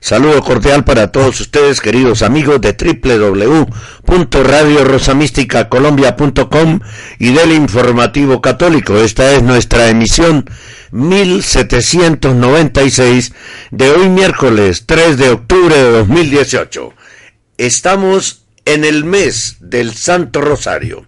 Saludo cordial para todos ustedes, queridos amigos de www.radiorosamísticacolombia.com y del Informativo Católico. Esta es nuestra emisión 1796 de hoy miércoles 3 de octubre de 2018. Estamos en el mes del Santo Rosario.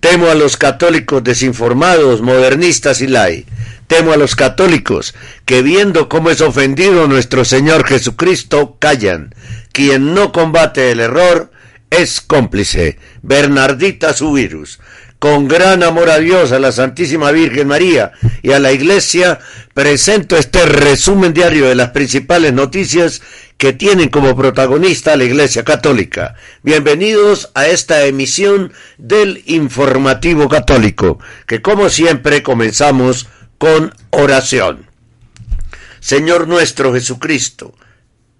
Temo a los católicos desinformados, modernistas y lai. Temo a los católicos que viendo cómo es ofendido nuestro Señor Jesucristo, callan. Quien no combate el error es cómplice. Bernardita su virus con gran amor a Dios, a la Santísima Virgen María y a la Iglesia, presento este resumen diario de las principales noticias que tienen como protagonista a la Iglesia Católica. Bienvenidos a esta emisión del Informativo Católico, que como siempre comenzamos con oración. Señor nuestro Jesucristo,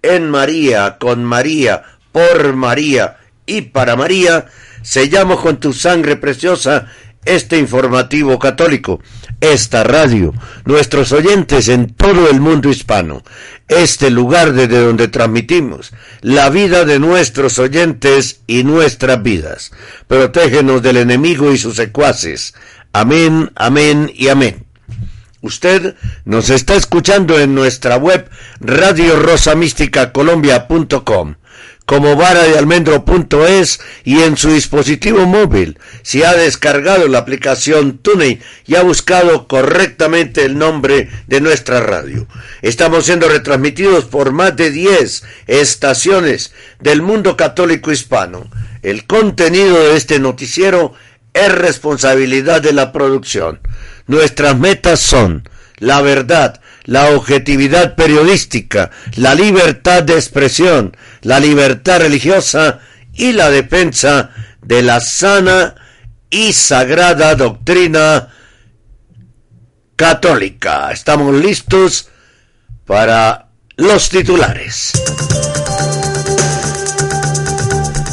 en María, con María, por María y para María, sellamos con tu sangre preciosa este informativo católico, esta radio, nuestros oyentes en todo el mundo hispano, este lugar desde donde transmitimos la vida de nuestros oyentes y nuestras vidas. Protégenos del enemigo y sus secuaces. Amén, amén y amén. Usted nos está escuchando en nuestra web radiorosamísticacolombia.com como vara de almendro.es y en su dispositivo móvil. Si ha descargado la aplicación TuneIn y ha buscado correctamente el nombre de nuestra radio. Estamos siendo retransmitidos por más de 10 estaciones del mundo católico hispano. El contenido de este noticiero es responsabilidad de la producción. Nuestras metas son la verdad, la objetividad periodística, la libertad de expresión, la libertad religiosa y la defensa de la sana y sagrada doctrina católica. Estamos listos para los titulares.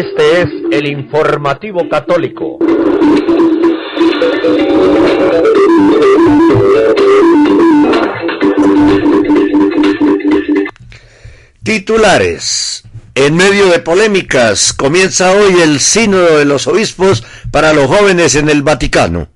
Este es el informativo católico. Titulares. En medio de polémicas, comienza hoy el sínodo de los obispos para los jóvenes en el Vaticano.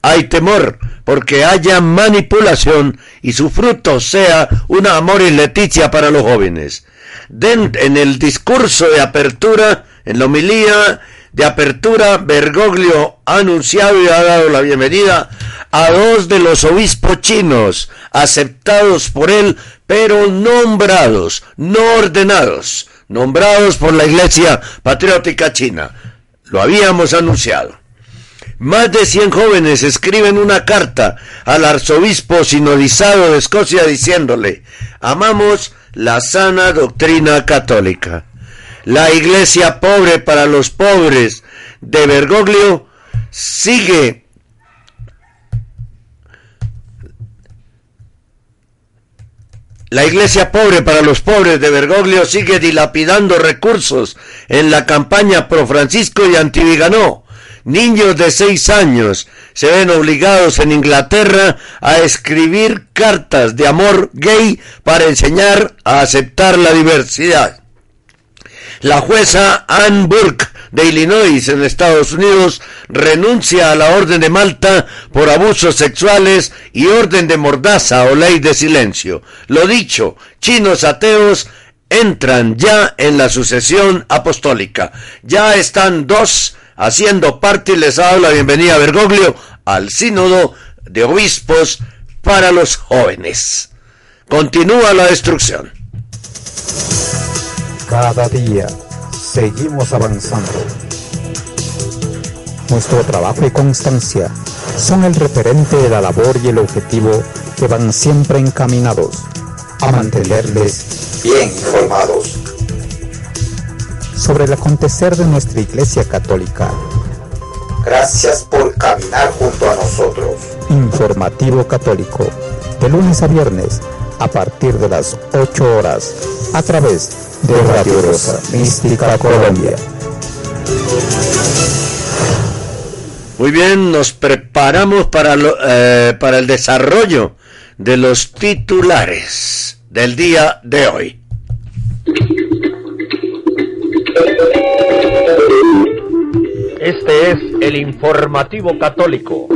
Hay temor porque haya manipulación y su fruto sea una amor y leticia para los jóvenes. en el discurso de apertura, en la homilía de apertura, Bergoglio ha anunciado y ha dado la bienvenida a dos de los obispos chinos, aceptados por él, pero nombrados, no ordenados, nombrados por la Iglesia Patriótica China. Lo habíamos anunciado. Más de 100 jóvenes escriben una carta al arzobispo sinodizado de Escocia diciéndole, amamos la sana doctrina católica. La iglesia pobre para los pobres de Bergoglio sigue La iglesia pobre para los pobres de Bergoglio sigue dilapidando recursos en la campaña pro Francisco y antiviganó. Niños de seis años se ven obligados en Inglaterra a escribir cartas de amor gay para enseñar a aceptar la diversidad. La jueza Ann Burke de Illinois en Estados Unidos renuncia a la orden de Malta por abusos sexuales y orden de mordaza o ley de silencio. Lo dicho, chinos ateos entran ya en la sucesión apostólica. Ya están dos haciendo parte y les la bienvenida a Bergoglio al sínodo de obispos para los jóvenes. Continúa la destrucción. Cada día seguimos avanzando. Nuestro trabajo y constancia son el referente de la labor y el objetivo que van siempre encaminados a mantenerles bien informados sobre el acontecer de nuestra Iglesia Católica. Gracias por caminar junto a nosotros. Informativo Católico, de lunes a viernes, a partir de las 8 horas, a través de Radio Rosa Mística Colombia. Muy bien, nos preparamos para, lo, eh, para el desarrollo de los titulares del día de hoy. Este es el informativo católico.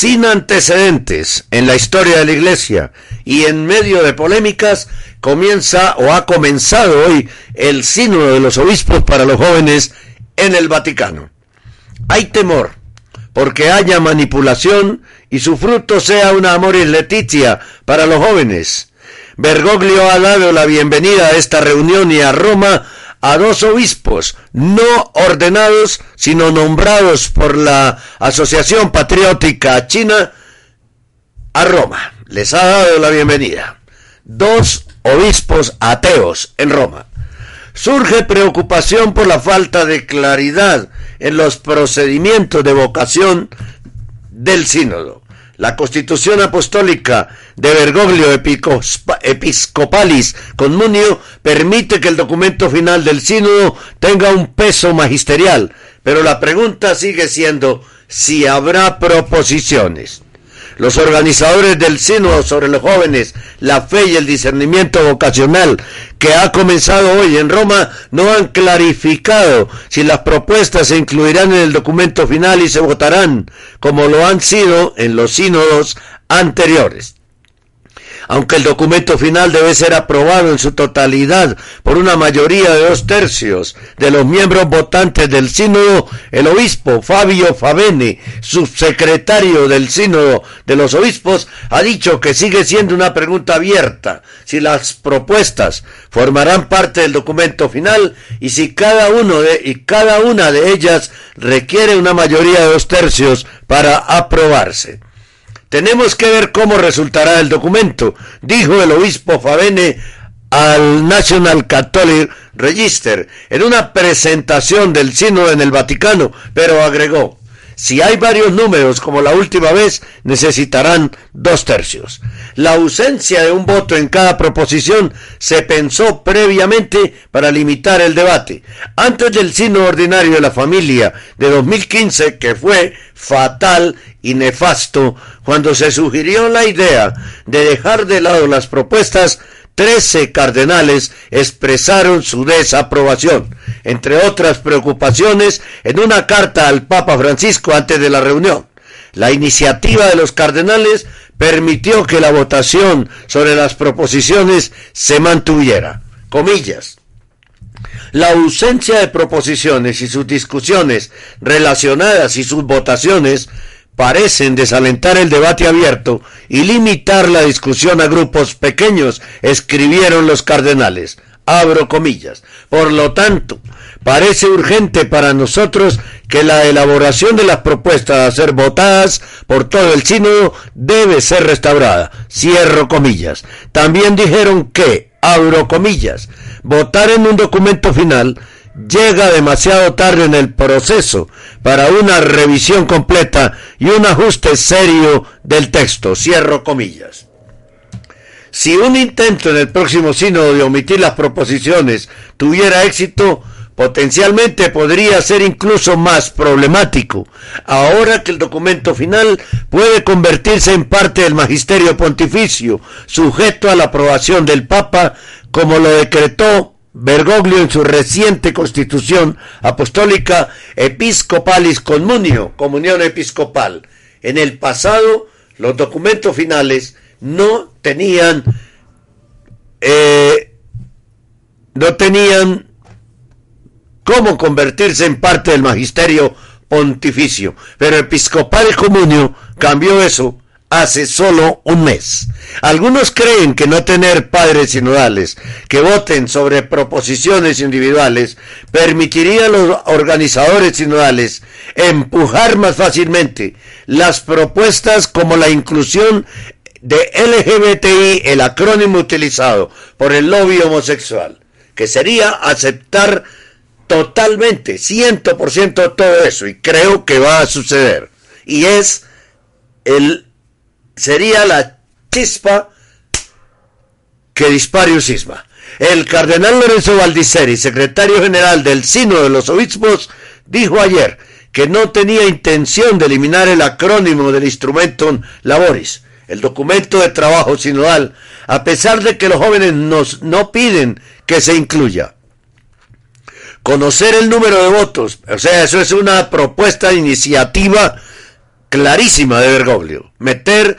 Sin antecedentes en la historia de la Iglesia y en medio de polémicas, comienza o ha comenzado hoy el sínodo de los obispos para los jóvenes en el Vaticano. Hay temor porque haya manipulación y su fruto sea una amoris leticia para los jóvenes. Bergoglio ha dado la bienvenida a esta reunión y a Roma a dos obispos no ordenados, sino nombrados por la Asociación Patriótica China a Roma. Les ha dado la bienvenida. Dos obispos ateos en Roma. Surge preocupación por la falta de claridad en los procedimientos de vocación del sínodo. La constitución apostólica de Bergoglio Episcopalis Conmunio permite que el documento final del sínodo tenga un peso magisterial, pero la pregunta sigue siendo si habrá proposiciones. Los organizadores del Sínodo sobre los jóvenes, la fe y el discernimiento vocacional que ha comenzado hoy en Roma no han clarificado si las propuestas se incluirán en el documento final y se votarán como lo han sido en los sínodos anteriores aunque el documento final debe ser aprobado en su totalidad por una mayoría de dos tercios de los miembros votantes del sínodo, el obispo Fabio Favene, subsecretario del sínodo de los obispos, ha dicho que sigue siendo una pregunta abierta si las propuestas formarán parte del documento final y si cada uno de, y cada una de ellas requiere una mayoría de dos tercios para aprobarse. Tenemos que ver cómo resultará el documento, dijo el obispo Favene al National Catholic Register en una presentación del sínodo en el Vaticano, pero agregó, si hay varios números como la última vez, necesitarán dos tercios. La ausencia de un voto en cada proposición se pensó previamente para limitar el debate. Antes del sínodo ordinario de la familia de 2015, que fue fatal y nefasto, cuando se sugirió la idea de dejar de lado las propuestas, trece cardenales expresaron su desaprobación, entre otras preocupaciones, en una carta al Papa Francisco antes de la reunión. La iniciativa de los cardenales permitió que la votación sobre las proposiciones se mantuviera. Comillas. La ausencia de proposiciones y sus discusiones relacionadas y sus votaciones parecen desalentar el debate abierto y limitar la discusión a grupos pequeños, escribieron los cardenales. Abro comillas. Por lo tanto, parece urgente para nosotros que la elaboración de las propuestas a ser votadas por todo el sínodo debe ser restaurada. Cierro comillas. También dijeron que, abro comillas, votar en un documento final llega demasiado tarde en el proceso para una revisión completa y un ajuste serio del texto. Cierro comillas. Si un intento en el próximo sínodo de omitir las proposiciones tuviera éxito, potencialmente podría ser incluso más problemático, ahora que el documento final puede convertirse en parte del magisterio pontificio, sujeto a la aprobación del Papa, como lo decretó Bergoglio en su reciente constitución apostólica Episcopalis Communio, comunión episcopal. En el pasado, los documentos finales no tenían, eh, no tenían cómo convertirse en parte del magisterio pontificio, pero Episcopal Comunio cambió eso hace solo un mes. Algunos creen que no tener padres sinodales que voten sobre proposiciones individuales permitiría a los organizadores sinodales empujar más fácilmente las propuestas como la inclusión de LGBTI, el acrónimo utilizado por el lobby homosexual, que sería aceptar totalmente, ciento por ciento todo eso, y creo que va a suceder. Y es el sería la chispa que dispare un cisma. El cardenal Lorenzo Valdiceri, secretario general del Sino de los Obispos, dijo ayer que no tenía intención de eliminar el acrónimo del instrumento Laboris, el documento de trabajo sinodal, a pesar de que los jóvenes nos, no piden que se incluya. Conocer el número de votos, o sea, eso es una propuesta de iniciativa clarísima de Bergoglio. Meter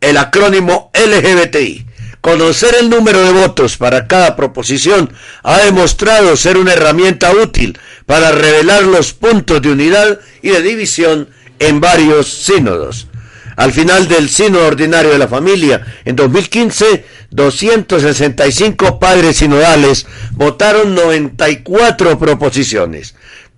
el acrónimo LGBTI. Conocer el número de votos para cada proposición ha demostrado ser una herramienta útil para revelar los puntos de unidad y de división en varios sínodos. Al final del sínodo ordinario de la familia, en 2015, 265 padres sinodales votaron 94 proposiciones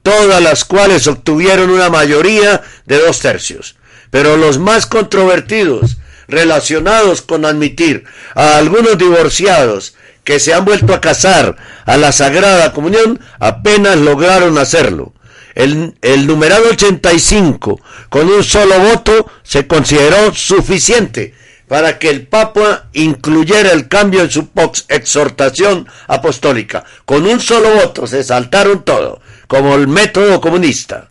todas las cuales obtuvieron una mayoría de dos tercios. Pero los más controvertidos, relacionados con admitir a algunos divorciados que se han vuelto a casar a la Sagrada Comunión, apenas lograron hacerlo. El, el numeral 85, con un solo voto, se consideró suficiente para que el Papa incluyera el cambio en su exhortación apostólica. Con un solo voto se saltaron todo como el método comunista,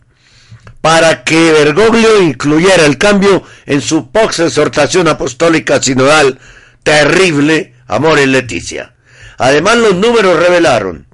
para que Bergoglio incluyera el cambio en su pox exhortación apostólica sinodal terrible, Amor en Leticia. Además, los números revelaron,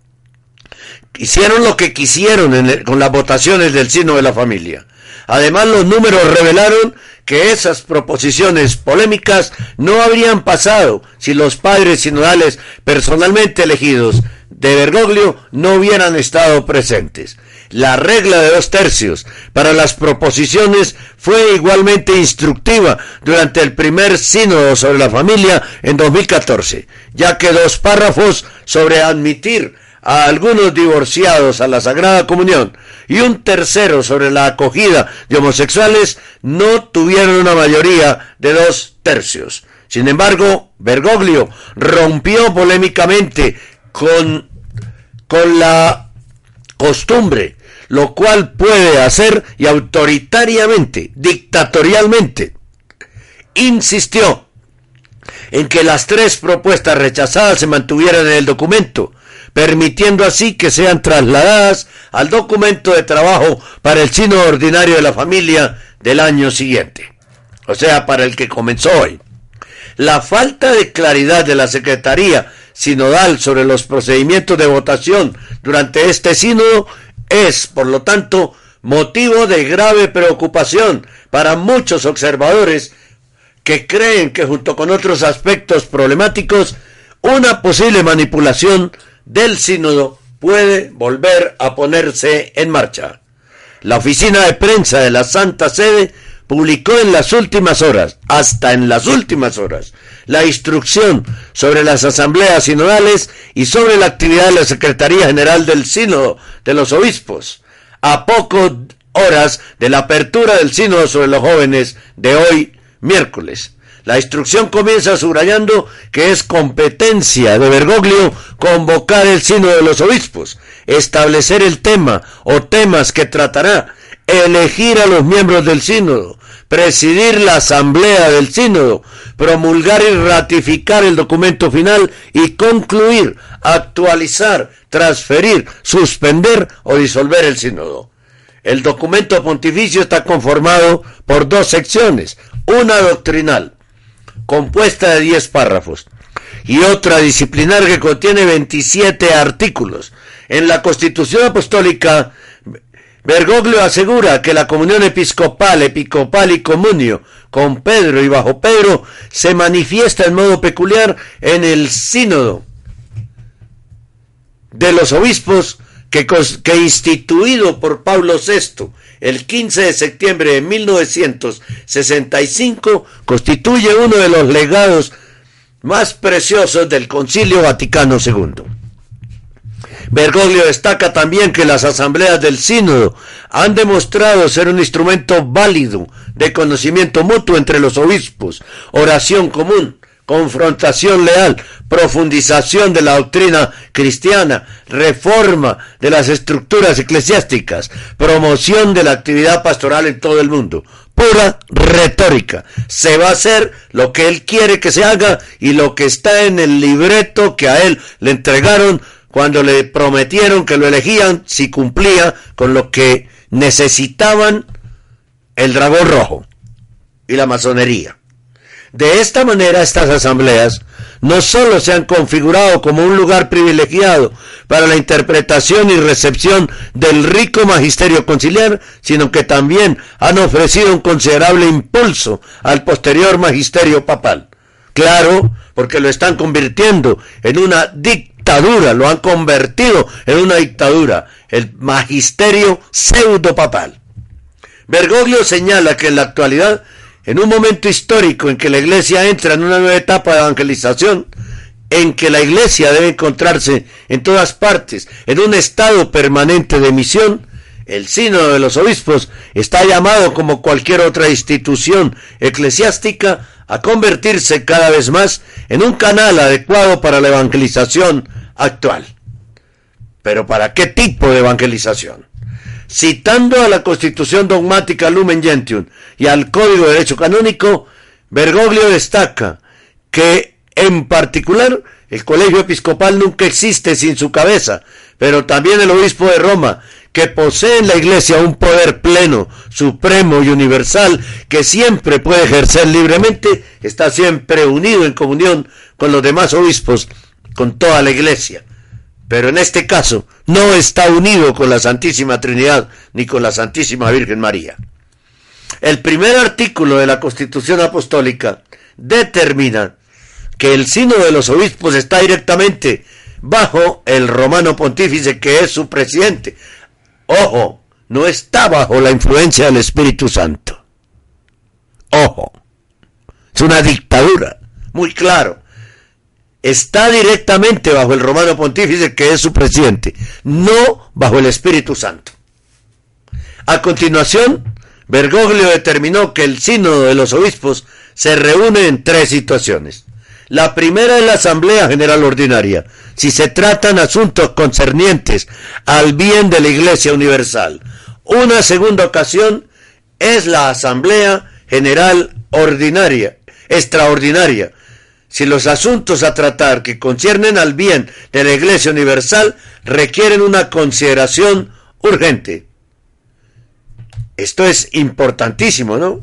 hicieron lo que quisieron con las votaciones del sino de la familia. Además, los números revelaron que esas proposiciones polémicas no habrían pasado si los padres sinodales personalmente elegidos de Bergoglio no hubieran estado presentes. La regla de dos tercios para las proposiciones fue igualmente instructiva durante el primer sínodo sobre la familia en 2014, ya que dos párrafos sobre admitir a algunos divorciados a la Sagrada Comunión y un tercero sobre la acogida de homosexuales no tuvieron una mayoría de dos tercios. Sin embargo, Bergoglio rompió polémicamente con, con la costumbre, lo cual puede hacer y autoritariamente, dictatorialmente, insistió en que las tres propuestas rechazadas se mantuvieran en el documento, permitiendo así que sean trasladadas al documento de trabajo para el chino ordinario de la familia del año siguiente, o sea, para el que comenzó hoy. La falta de claridad de la Secretaría sinodal sobre los procedimientos de votación durante este sínodo es, por lo tanto, motivo de grave preocupación para muchos observadores que creen que junto con otros aspectos problemáticos, una posible manipulación del sínodo puede volver a ponerse en marcha. La oficina de prensa de la Santa Sede publicó en las últimas horas, hasta en las últimas horas, la instrucción sobre las asambleas sinodales y sobre la actividad de la Secretaría General del Sínodo de los Obispos, a pocas horas de la apertura del Sínodo sobre los jóvenes de hoy, miércoles. La instrucción comienza subrayando que es competencia de Bergoglio convocar el sínodo de los obispos, establecer el tema o temas que tratará, elegir a los miembros del sínodo, presidir la asamblea del sínodo, promulgar y ratificar el documento final y concluir, actualizar, transferir, suspender o disolver el sínodo. El documento pontificio está conformado por dos secciones, una doctrinal, compuesta de diez párrafos, y otra disciplinar que contiene 27 artículos. En la Constitución Apostólica, Bergoglio asegura que la comunión episcopal, episcopal y comunio con Pedro y bajo Pedro se manifiesta en modo peculiar en el sínodo de los obispos que, que instituido por Pablo VI el 15 de septiembre de 1965 constituye uno de los legados más preciosos del Concilio Vaticano II. Bergoglio destaca también que las asambleas del sínodo han demostrado ser un instrumento válido de conocimiento mutuo entre los obispos, oración común, confrontación leal, profundización de la doctrina cristiana, reforma de las estructuras eclesiásticas, promoción de la actividad pastoral en todo el mundo. Pura retórica. Se va a hacer lo que él quiere que se haga y lo que está en el libreto que a él le entregaron cuando le prometieron que lo elegían si cumplía con lo que necesitaban el dragón rojo y la masonería. De esta manera estas asambleas no solo se han configurado como un lugar privilegiado para la interpretación y recepción del rico magisterio conciliar, sino que también han ofrecido un considerable impulso al posterior magisterio papal. Claro, porque lo están convirtiendo en una dictadura, lo han convertido en una dictadura, el magisterio pseudo papal. Bergoglio señala que en la actualidad en un momento histórico en que la Iglesia entra en una nueva etapa de evangelización, en que la Iglesia debe encontrarse en todas partes, en un estado permanente de misión, el Sínodo de los Obispos está llamado, como cualquier otra institución eclesiástica, a convertirse cada vez más en un canal adecuado para la evangelización actual. Pero ¿para qué tipo de evangelización? Citando a la Constitución dogmática Lumen Gentium y al Código de Derecho Canónico, Bergoglio destaca que, en particular, el colegio episcopal nunca existe sin su cabeza, pero también el obispo de Roma, que posee en la iglesia un poder pleno, supremo y universal, que siempre puede ejercer libremente, está siempre unido en comunión con los demás obispos, con toda la iglesia pero en este caso no está unido con la Santísima Trinidad ni con la Santísima Virgen María. El primer artículo de la Constitución Apostólica determina que el sino de los obispos está directamente bajo el romano pontífice que es su presidente. Ojo, no está bajo la influencia del Espíritu Santo. Ojo, es una dictadura, muy claro está directamente bajo el romano pontífice que es su presidente, no bajo el Espíritu Santo. A continuación, Bergoglio determinó que el sínodo de los obispos se reúne en tres situaciones. La primera es la Asamblea General Ordinaria, si se tratan asuntos concernientes al bien de la Iglesia Universal. Una segunda ocasión es la Asamblea General Ordinaria, extraordinaria, si los asuntos a tratar que conciernen al bien de la Iglesia Universal requieren una consideración urgente. Esto es importantísimo, ¿no?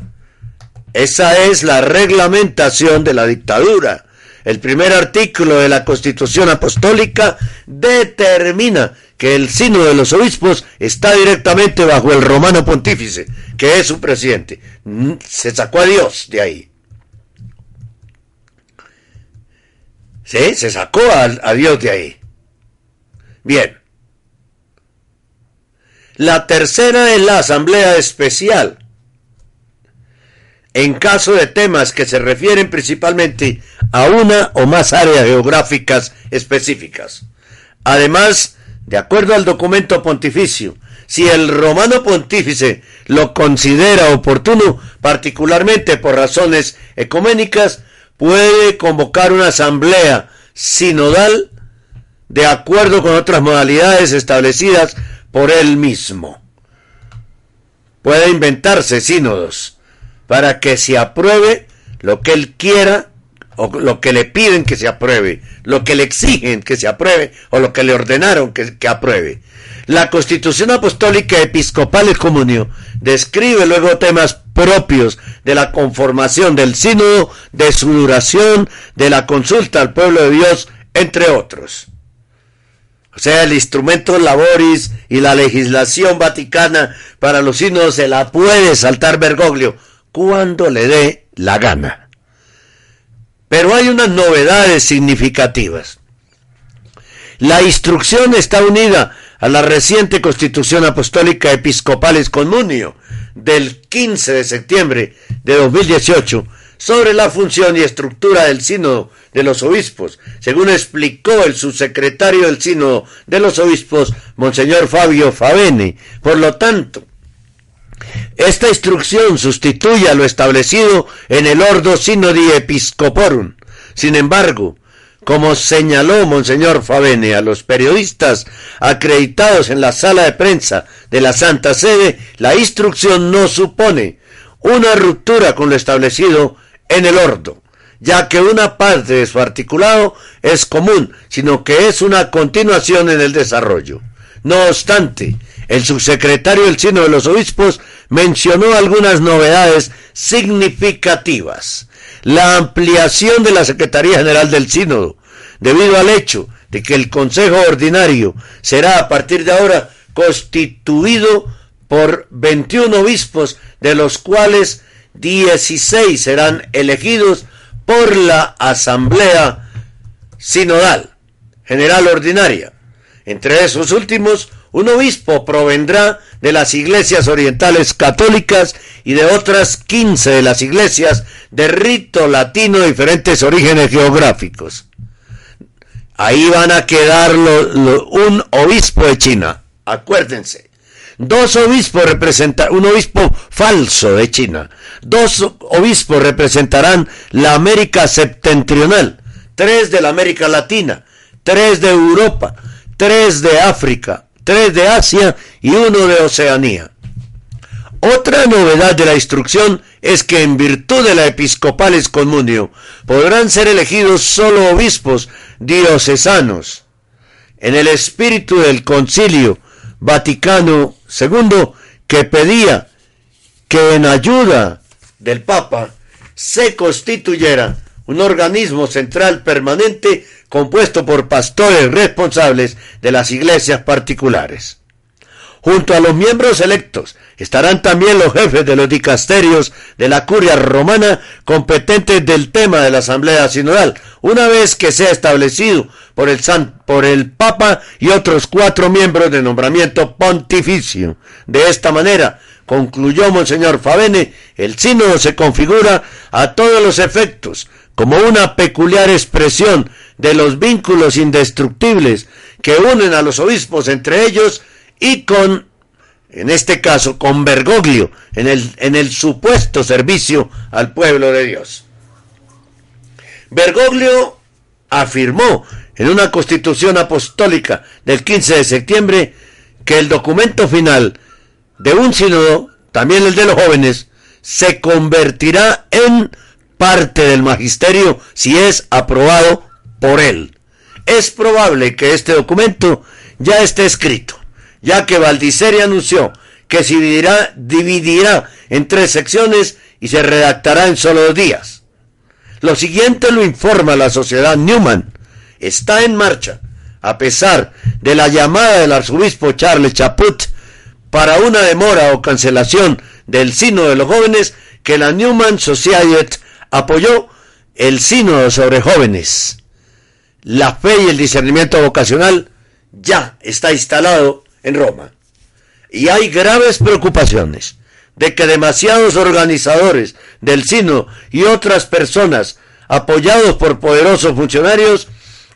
Esa es la reglamentación de la dictadura. El primer artículo de la Constitución Apostólica determina que el signo de los obispos está directamente bajo el romano pontífice, que es su presidente. Se sacó a Dios de ahí. Se sacó a, Dios de ahí. Bien. La tercera es la asamblea especial. En caso de temas que se refieren principalmente a una o más áreas geográficas específicas. Además, de acuerdo al documento pontificio, si el romano pontífice lo considera oportuno, particularmente por razones ecuménicas, puede convocar una asamblea sinodal de acuerdo con otras modalidades establecidas por él mismo. Puede inventarse sínodos para que se apruebe lo que él quiera o lo que le piden que se apruebe, lo que le exigen que se apruebe o lo que le ordenaron que, que apruebe. La Constitución Apostólica Episcopal y Comunio describe luego temas propios de la conformación del sínodo, de su duración, de la consulta al pueblo de Dios, entre otros. O sea, el instrumento laboris y la legislación vaticana para los sínodos se la puede saltar Bergoglio cuando le dé la gana. Pero hay unas novedades significativas. La instrucción está unida a la reciente Constitución Apostólica Episcopales Comunio del 15 de septiembre de 2018 sobre la función y estructura del sínodo de los obispos, según explicó el subsecretario del sínodo de los obispos, Monseñor Fabio Favene. Por lo tanto, esta instrucción sustituye a lo establecido en el Ordo Synodi Episcoporum. Sin embargo, como señaló Monseñor Favene a los periodistas acreditados en la sala de prensa de la Santa Sede, la instrucción no supone una ruptura con lo establecido en el ordo, ya que una parte de su articulado es común, sino que es una continuación en el desarrollo. No obstante, el subsecretario del Sino de los Obispos mencionó algunas novedades significativas la ampliación de la Secretaría General del Sínodo, debido al hecho de que el Consejo Ordinario será a partir de ahora constituido por 21 obispos, de los cuales 16 serán elegidos por la Asamblea Sinodal General Ordinaria. Entre esos últimos, un obispo provendrá de las iglesias orientales católicas y de otras 15 de las iglesias de rito latino de diferentes orígenes geográficos. Ahí van a quedar un obispo de China, acuérdense. Dos obispos representan, un obispo falso de China. Dos obispos representarán la América septentrional, tres de la América Latina, tres de Europa, tres de África, tres de Asia y uno de Oceanía. Otra novedad de la instrucción es que en virtud de la episcopales comunio podrán ser elegidos solo obispos diocesanos. En el espíritu del concilio Vaticano II que pedía que en ayuda del Papa se constituyera un organismo central permanente compuesto por pastores responsables de las iglesias particulares. Junto a los miembros electos estarán también los jefes de los dicasterios de la curia romana competentes del tema de la asamblea sinodal, una vez que sea establecido por el, San, por el Papa y otros cuatro miembros de nombramiento pontificio. De esta manera, concluyó Monseñor Favene, el sínodo se configura a todos los efectos como una peculiar expresión de los vínculos indestructibles que unen a los obispos entre ellos y con, en este caso, con Bergoglio en el, en el supuesto servicio al pueblo de Dios. Bergoglio afirmó en una constitución apostólica del 15 de septiembre que el documento final de un sínodo, también el de los jóvenes, se convertirá en parte del magisterio si es aprobado por él. Es probable que este documento ya esté escrito, ya que Valdiceri anunció que se dividirá, en tres secciones y se redactará en solo dos días. Lo siguiente lo informa la sociedad Newman. Está en marcha, a pesar de la llamada del arzobispo Charles Chaput para una demora o cancelación del Sino de los Jóvenes que la Newman Society apoyó el Sínodo sobre jóvenes la fe y el discernimiento vocacional ya está instalado en Roma. Y hay graves preocupaciones de que demasiados organizadores del Sino y otras personas apoyados por poderosos funcionarios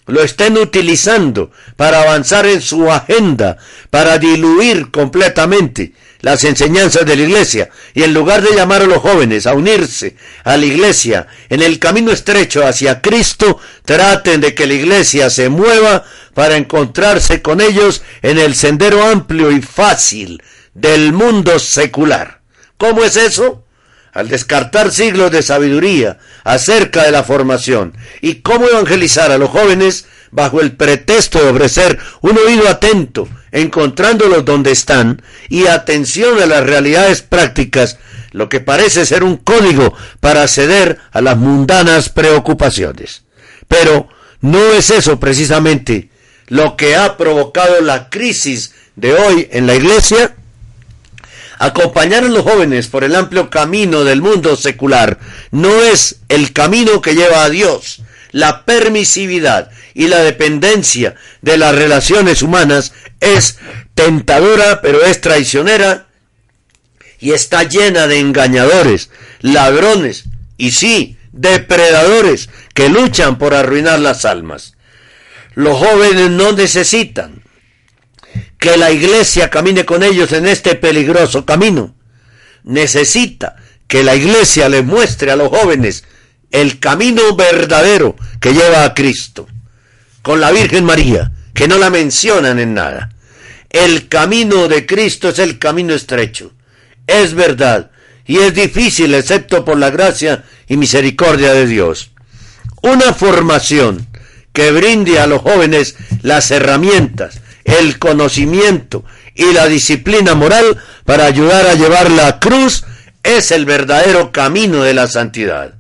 lo estén utilizando para avanzar en su agenda, para diluir completamente las enseñanzas de la iglesia y en lugar de llamar a los jóvenes a unirse a la iglesia en el camino estrecho hacia Cristo, traten de que la iglesia se mueva para encontrarse con ellos en el sendero amplio y fácil del mundo secular. ¿Cómo es eso? Al descartar siglos de sabiduría acerca de la formación y cómo evangelizar a los jóvenes bajo el pretexto de ofrecer un oído atento encontrándolos donde están y atención a las realidades prácticas, lo que parece ser un código para ceder a las mundanas preocupaciones. Pero no es eso precisamente lo que ha provocado la crisis de hoy en la iglesia. Acompañar a los jóvenes por el amplio camino del mundo secular no es el camino que lleva a Dios. La permisividad y la dependencia de las relaciones humanas es tentadora, pero es traicionera y está llena de engañadores, ladrones y sí, depredadores que luchan por arruinar las almas. Los jóvenes no necesitan que la iglesia camine con ellos en este peligroso camino. Necesita que la iglesia les muestre a los jóvenes el camino verdadero que lleva a Cristo. Con la Virgen María, que no la mencionan en nada. El camino de Cristo es el camino estrecho. Es verdad. Y es difícil excepto por la gracia y misericordia de Dios. Una formación que brinde a los jóvenes las herramientas, el conocimiento y la disciplina moral para ayudar a llevar la cruz es el verdadero camino de la santidad.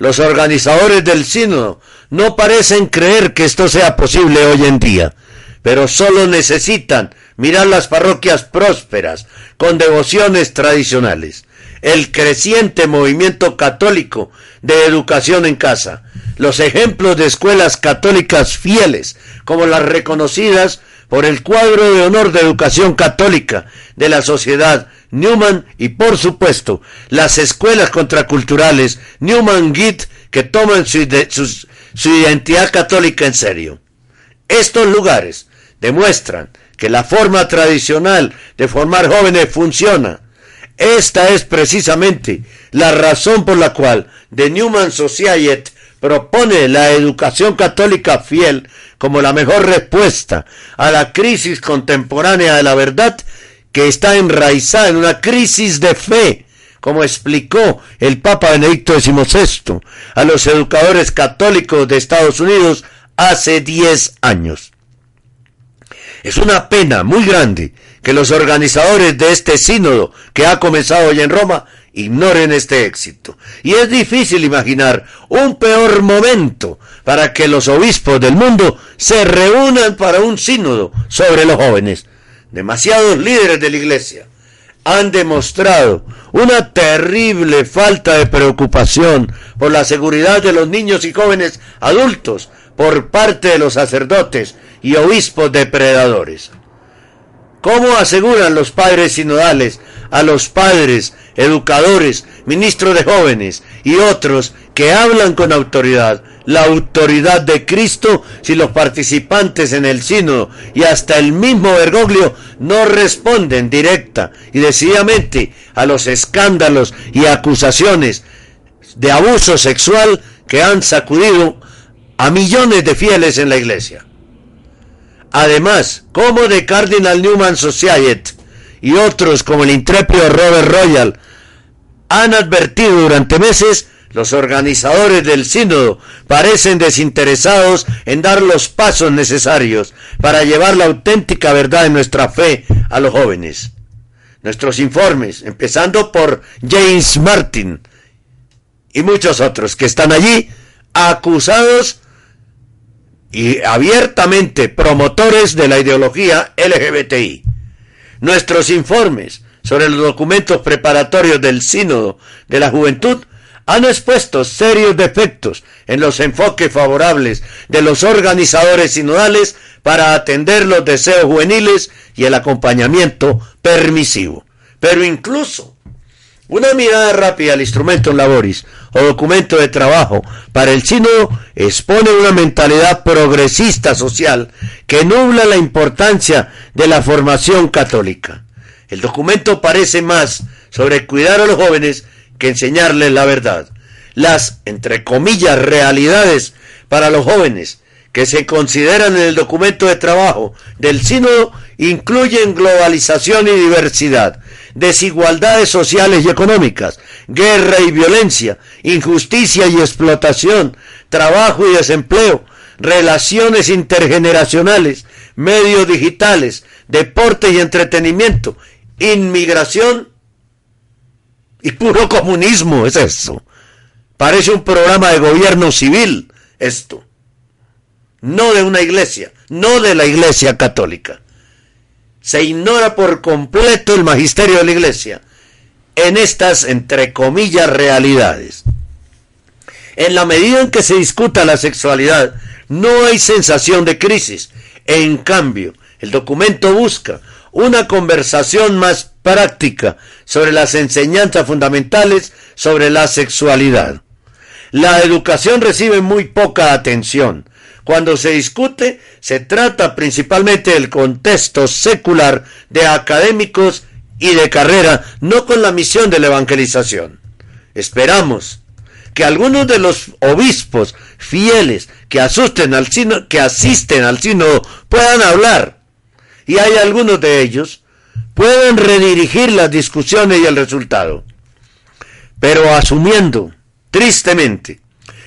Los organizadores del sínodo no parecen creer que esto sea posible hoy en día, pero solo necesitan mirar las parroquias prósperas, con devociones tradicionales, el creciente movimiento católico de educación en casa, los ejemplos de escuelas católicas fieles, como las reconocidas por el cuadro de honor de educación católica de la sociedad Newman y por supuesto las escuelas contraculturales Newman Git que toman su, su identidad católica en serio. Estos lugares demuestran que la forma tradicional de formar jóvenes funciona esta es precisamente la razón por la cual The Newman Society propone la educación católica fiel como la mejor respuesta a la crisis contemporánea de la verdad que está enraizada en una crisis de fe, como explicó el Papa Benedicto XVI a los educadores católicos de Estados Unidos hace 10 años. Es una pena muy grande que los organizadores de este sínodo que ha comenzado hoy en Roma ignoren este éxito. Y es difícil imaginar un peor momento para que los obispos del mundo se reúnan para un sínodo sobre los jóvenes. Demasiados líderes de la iglesia han demostrado una terrible falta de preocupación por la seguridad de los niños y jóvenes adultos por parte de los sacerdotes y obispos depredadores. ¿Cómo aseguran los padres sinodales a los padres, educadores, ministros de jóvenes y otros que hablan con autoridad, la autoridad de Cristo si los participantes en el sínodo y hasta el mismo Bergoglio no responden directa y decididamente a los escándalos y acusaciones de abuso sexual que han sacudido a millones de fieles en la iglesia? Además, como The Cardinal Newman Society y otros como el intrépido Robert Royal han advertido durante meses, los organizadores del sínodo parecen desinteresados en dar los pasos necesarios para llevar la auténtica verdad de nuestra fe a los jóvenes. Nuestros informes, empezando por James Martin y muchos otros que están allí acusados y abiertamente promotores de la ideología LGBTI. Nuestros informes sobre los documentos preparatorios del Sínodo de la Juventud han expuesto serios defectos en los enfoques favorables de los organizadores sinodales para atender los deseos juveniles y el acompañamiento permisivo. Pero incluso una mirada rápida al instrumento en laboris o documento de trabajo para el sínodo expone una mentalidad progresista social que nubla la importancia de la formación católica. El documento parece más sobre cuidar a los jóvenes que enseñarles la verdad. Las, entre comillas, realidades para los jóvenes que se consideran en el documento de trabajo del sínodo incluyen globalización y diversidad, desigualdades sociales y económicas, guerra y violencia, injusticia y explotación, trabajo y desempleo, relaciones intergeneracionales, medios digitales, deporte y entretenimiento, inmigración Y puro comunismo es eso. Parece un programa de gobierno civil esto. No de una iglesia, no de la iglesia católica. Se ignora por completo el magisterio de la iglesia en estas, entre comillas, realidades. En la medida en que se discuta la sexualidad, no hay sensación de crisis. En cambio, el documento busca una conversación más práctica sobre las enseñanzas fundamentales sobre la sexualidad. La educación recibe muy poca atención. Cuando se discute, se trata principalmente del contexto secular de académicos y de carrera, no con la misión de la evangelización. Esperamos que algunos de los obispos fieles que, asusten al sino, que asisten al sínodo puedan hablar. Y hay algunos de ellos pueden redirigir las discusiones y el resultado. Pero asumiendo, tristemente,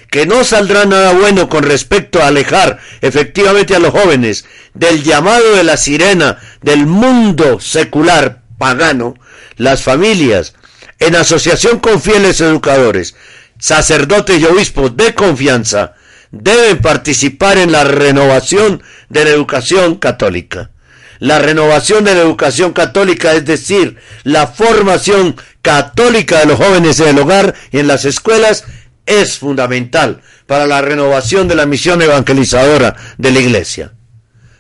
que no saldrá nada bueno con respecto a alejar efectivamente a los jóvenes del llamado de la sirena del mundo secular pagano, las familias, en asociación con fieles educadores, sacerdotes y obispos de confianza, deben participar en la renovación de la educación católica. La renovación de la educación católica, es decir, la formación católica de los jóvenes en el hogar y en las escuelas, es fundamental para la renovación de la misión evangelizadora de la Iglesia.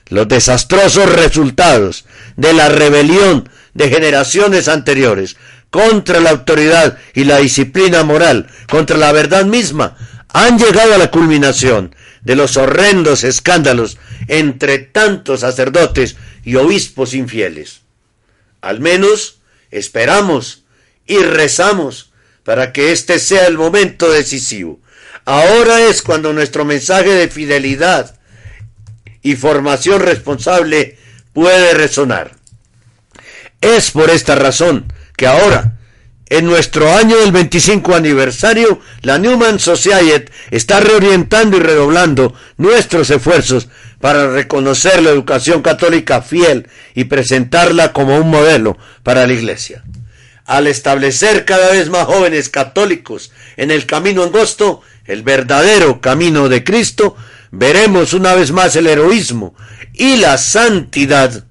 Los desastrosos resultados de la rebelión de generaciones anteriores contra la autoridad y la disciplina moral, contra la verdad misma, han llegado a la culminación de los horrendos escándalos entre tantos sacerdotes y obispos infieles. Al menos esperamos y rezamos para que este sea el momento decisivo. Ahora es cuando nuestro mensaje de fidelidad y formación responsable puede resonar. Es por esta razón que ahora, en nuestro año del 25 aniversario, la Newman Society está reorientando y redoblando nuestros esfuerzos para reconocer la educación católica fiel y presentarla como un modelo para la Iglesia. Al establecer cada vez más jóvenes católicos en el camino angosto, el verdadero camino de Cristo, veremos una vez más el heroísmo y la santidad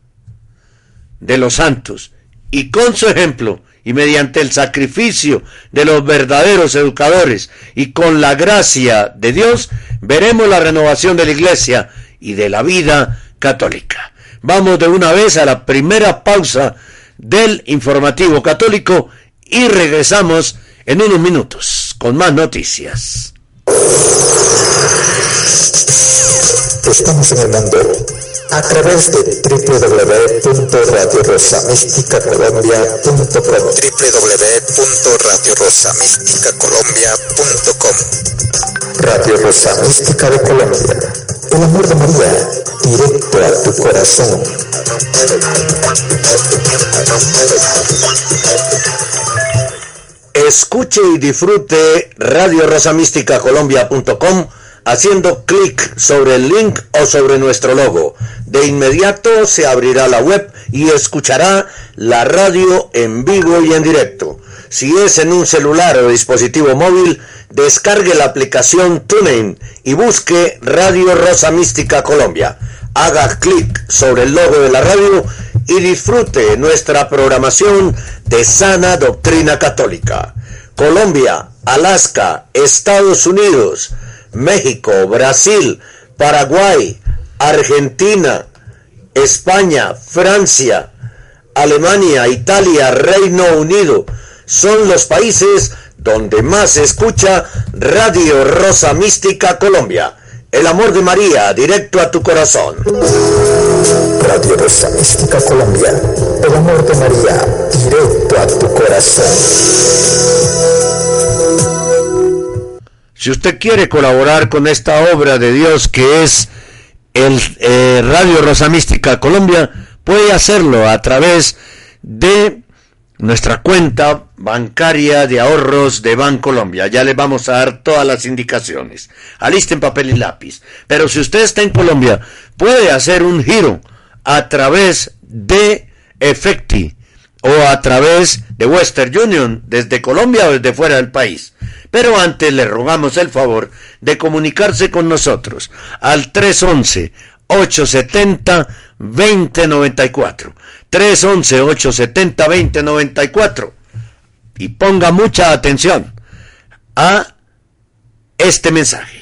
de los santos. Y con su ejemplo, y mediante el sacrificio de los verdaderos educadores y con la gracia de Dios, veremos la renovación de la Iglesia y de la vida católica. Vamos de una vez a la primera pausa del informativo católico y regresamos en unos minutos con más noticias. Estamos en el a través de www.radiorosamisticacolombia.com www.radiorosamisticacolombia.com Radio Rosa Mística de Colombia. El amor de María directo a tu corazón. Escuche y disfrute Radio Rosa Mística Colombia.com haciendo clic sobre el link o sobre nuestro logo. De inmediato se abrirá la web y escuchará la radio en vivo y en directo. Si es en un celular o dispositivo móvil, descargue la aplicación TuneIn y busque Radio Rosa Mística Colombia. Haga clic sobre el logo de la radio y disfrute nuestra programación de sana doctrina católica. Colombia, Alaska, Estados Unidos, México, Brasil, Paraguay, Argentina, España, Francia, Alemania, Italia, Reino Unido, son los países donde más se escucha Radio Rosa Mística Colombia. El amor de María, directo a tu corazón. Radio Rosa Mística Colombia. El amor de María, directo a tu corazón. Si usted quiere colaborar con esta obra de Dios que es el eh, Radio Rosa Mística Colombia, puede hacerlo a través de nuestra cuenta bancaria de ahorros de Bancolombia. Ya le vamos a dar todas las indicaciones. Alisten papel y lápiz. Pero si usted está en Colombia, puede hacer un giro a través de Efecti o a través de Western Union desde Colombia o desde fuera del país. Pero antes le rogamos el favor de comunicarse con nosotros al 311 870 2094. 311 870 2094. Y ponga mucha atención a este mensaje.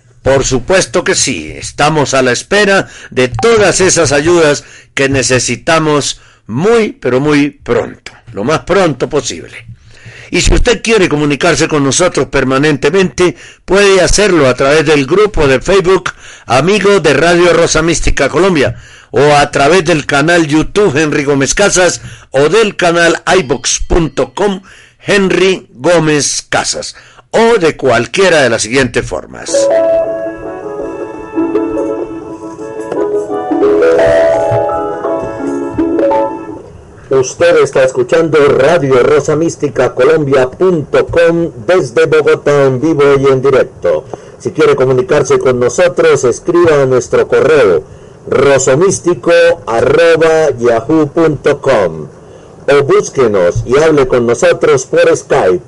Por supuesto que sí, estamos a la espera de todas esas ayudas que necesitamos muy, pero muy pronto, lo más pronto posible. Y si usted quiere comunicarse con nosotros permanentemente, puede hacerlo a través del grupo de Facebook Amigo de Radio Rosa Mística Colombia, o a través del canal YouTube Henry Gómez Casas, o del canal ibox.com Henry Gómez Casas, o de cualquiera de las siguientes formas. Usted está escuchando Radio Rosa Mística Colombia.com desde Bogotá en vivo y en directo. Si quiere comunicarse con nosotros, escriba a nuestro correo rosomístico.yahoo.com o búsquenos y hable con nosotros por Skype.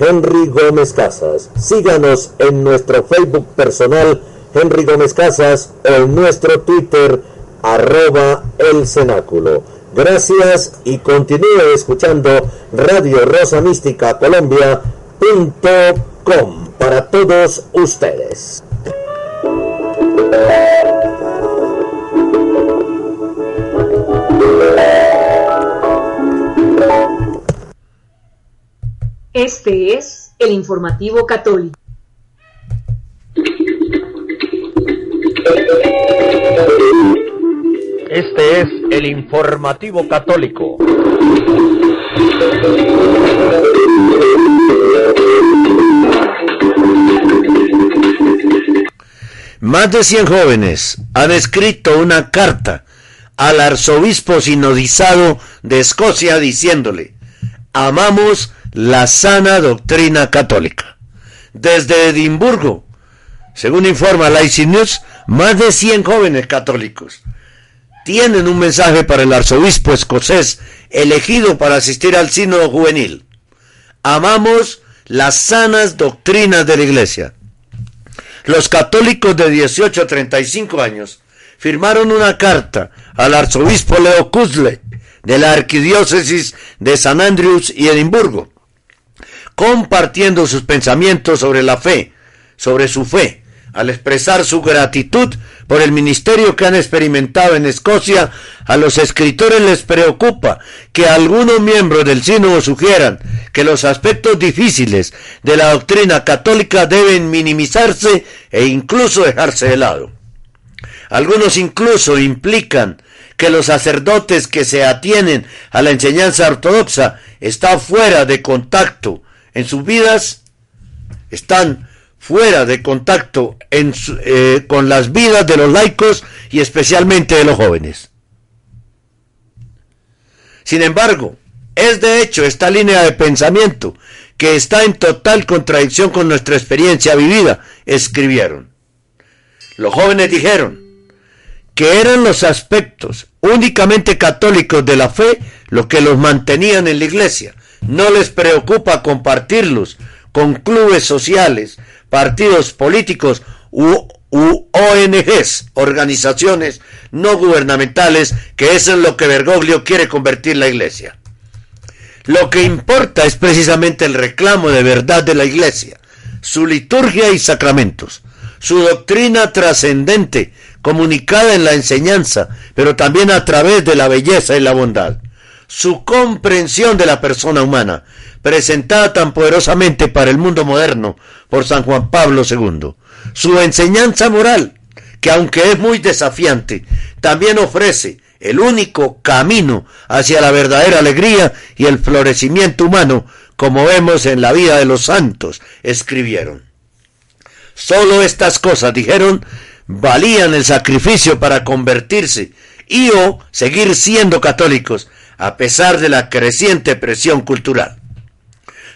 Henry Gómez Casas. Síganos en nuestro Facebook personal Henry Gómez Casas o en nuestro Twitter arroba el cenáculo. Gracias y continúe escuchando Radio Rosa Mística Colombia.com para todos ustedes. Este es el informativo católico. Este es el informativo católico. Más de 100 jóvenes han escrito una carta al arzobispo sinodizado de Escocia diciéndole, amamos la sana doctrina católica. Desde Edimburgo, según informa la News, más de 100 jóvenes católicos tienen un mensaje para el arzobispo escocés elegido para asistir al sínodo juvenil. Amamos las sanas doctrinas de la Iglesia. Los católicos de 18 a 35 años firmaron una carta al arzobispo Leo Kuzle de la arquidiócesis de San Andrews y Edimburgo, compartiendo sus pensamientos sobre la fe, sobre su fe, al expresar su gratitud por el ministerio que han experimentado en Escocia, a los escritores les preocupa que algunos miembros del sínodo sugieran que los aspectos difíciles de la doctrina católica deben minimizarse e incluso dejarse de lado. Algunos incluso implican que los sacerdotes que se atienen a la enseñanza ortodoxa están fuera de contacto en sus vidas, están fuera de contacto eh, con las vidas de los laicos y especialmente de los jóvenes. Sin embargo, es de hecho esta línea de pensamiento que está en total contradicción con nuestra experiencia vivida, escribieron. Los jóvenes dijeron que eran los aspectos únicamente católicos de la fe lo que los mantenían en la iglesia, no les preocupa compartirlos con clubes sociales, partidos políticos u, ONGs, organizaciones no gubernamentales, que es lo que Bergoglio quiere convertir la iglesia. Lo que importa es precisamente el reclamo de verdad de la iglesia, su liturgia y sacramentos, su doctrina trascendente, comunicada en la enseñanza, pero también a través de la belleza y la bondad, su comprensión de la persona humana, presentada tan poderosamente para el mundo moderno por San Juan Pablo II, su enseñanza moral, que aunque es muy desafiante, también ofrece el único camino hacia la verdadera alegría y el florecimiento humano, como vemos en la vida de los santos, escribieron. Solo estas cosas, dijeron, valían el sacrificio para convertirse y o seguir siendo católicos, a pesar de la creciente presión cultural.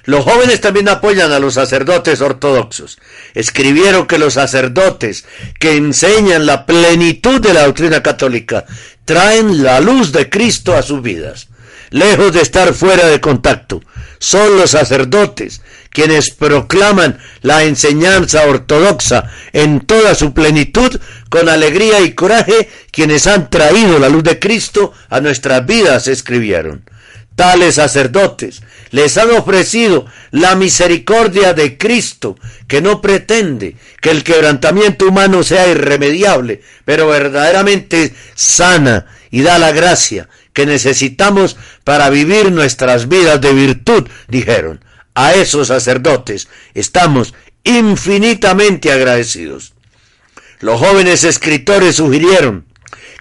Los jóvenes también apoyan a los sacerdotes ortodoxos. Escribieron que los sacerdotes que enseñan la plenitud de la doctrina católica traen la luz de Cristo a sus vidas. Lejos de estar fuera de contacto, son los sacerdotes quienes proclaman la enseñanza ortodoxa en toda su plenitud, con alegría y coraje, quienes han traído la luz de Cristo a nuestras vidas, escribieron. Tales sacerdotes les han ofrecido la misericordia de Cristo, que no pretende que el quebrantamiento humano sea irremediable, pero verdaderamente sana y da la gracia que necesitamos para vivir nuestras vidas de virtud, dijeron. A esos sacerdotes estamos infinitamente agradecidos. Los jóvenes escritores sugirieron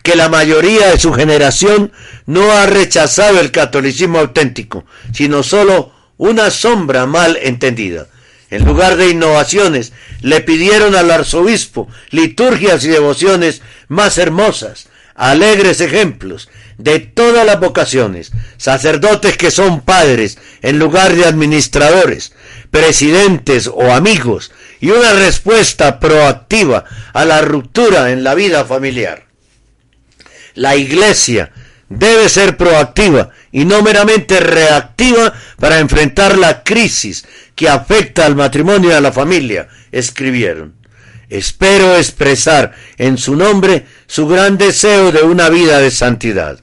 que la mayoría de su generación no ha rechazado el catolicismo auténtico, sino solo una sombra mal entendida. En lugar de innovaciones, le pidieron al arzobispo liturgias y devociones más hermosas, alegres ejemplos de todas las vocaciones, sacerdotes que son padres en lugar de administradores, presidentes o amigos, y una respuesta proactiva a la ruptura en la vida familiar. La iglesia debe ser proactiva y no meramente reactiva para enfrentar la crisis que afecta al matrimonio y a la familia, escribieron. Espero expresar en su nombre su gran deseo de una vida de santidad.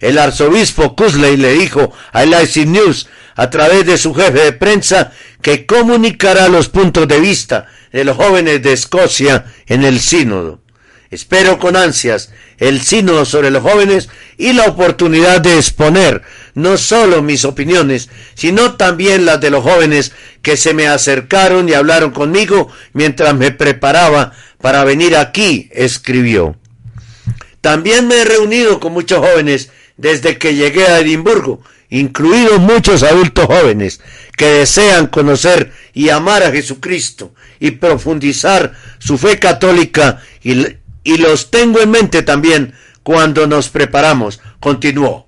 El arzobispo Cusley le dijo a LIC News a través de su jefe de prensa que comunicará los puntos de vista de los jóvenes de Escocia en el sínodo. Espero con ansias el sínodo sobre los jóvenes y la oportunidad de exponer no solo mis opiniones, sino también las de los jóvenes que se me acercaron y hablaron conmigo mientras me preparaba para venir aquí, escribió. También me he reunido con muchos jóvenes desde que llegué a Edimburgo, incluidos muchos adultos jóvenes que desean conocer y amar a Jesucristo y profundizar su fe católica y, los tengo en mente también cuando nos preparamos. Continuó.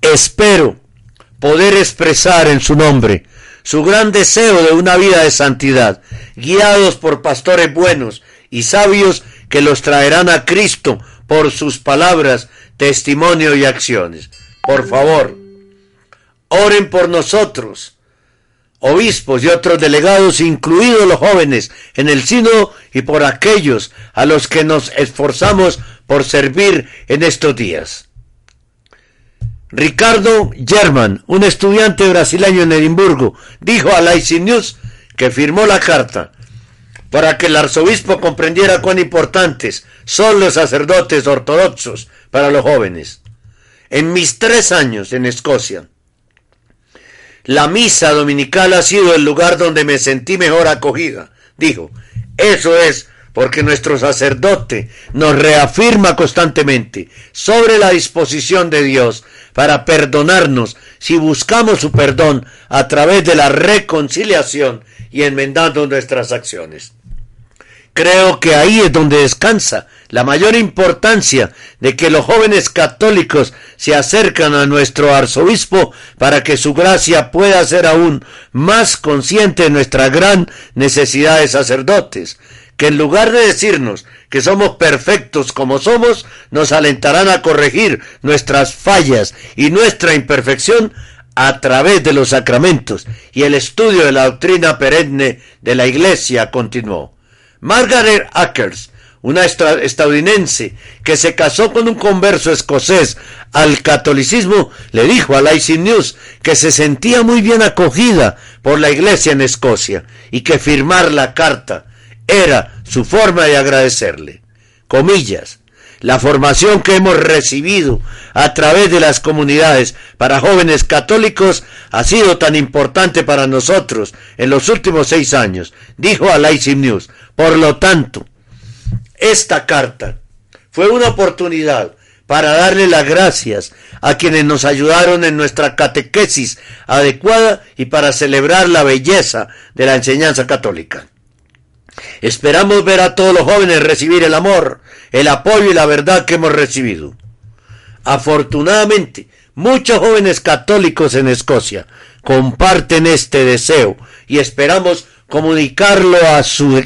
Espero poder expresar en su nombre su gran deseo de una vida de santidad, guiados por pastores buenos y sabios que los traerán a Cristo por sus palabras, testimonio y acciones. Por favor, oren por nosotros obispos y otros delegados, incluidos los jóvenes, en el sínodo y por aquellos a los que nos esforzamos por servir en estos días. Ricardo German, un estudiante brasileño en Edimburgo, dijo a la News que firmó la carta para que el arzobispo comprendiera cuán importantes son los sacerdotes ortodoxos para los jóvenes. En mis tres años en Escocia, la misa dominical ha sido el lugar donde me sentí mejor acogida. Dijo, eso es porque nuestro sacerdote nos reafirma constantemente sobre la disposición de Dios para perdonarnos si buscamos su perdón a través de la reconciliación y enmendando nuestras acciones. Creo que ahí es donde descansa la mayor importancia de que los jóvenes católicos se acercan a nuestro arzobispo para que su gracia pueda ser aún más consciente de nuestra gran necesidad de sacerdotes, que en lugar de decirnos que somos perfectos como somos, nos alentarán a corregir nuestras fallas y nuestra imperfección a través de los sacramentos y el estudio de la doctrina perenne de la Iglesia continuó. Margaret Ackers, una estadounidense que se casó con un converso escocés al catolicismo, le dijo a IC News que se sentía muy bien acogida por la Iglesia en Escocia y que firmar la carta era su forma de agradecerle. Comillas. La formación que hemos recibido a través de las comunidades para jóvenes católicos ha sido tan importante para nosotros en los últimos seis años, dijo a Laicim News. Por lo tanto, esta carta fue una oportunidad para darle las gracias a quienes nos ayudaron en nuestra catequesis adecuada y para celebrar la belleza de la enseñanza católica. Esperamos ver a todos los jóvenes recibir el amor, el apoyo y la verdad que hemos recibido. Afortunadamente, muchos jóvenes católicos en Escocia comparten este deseo y esperamos comunicarlo a, su,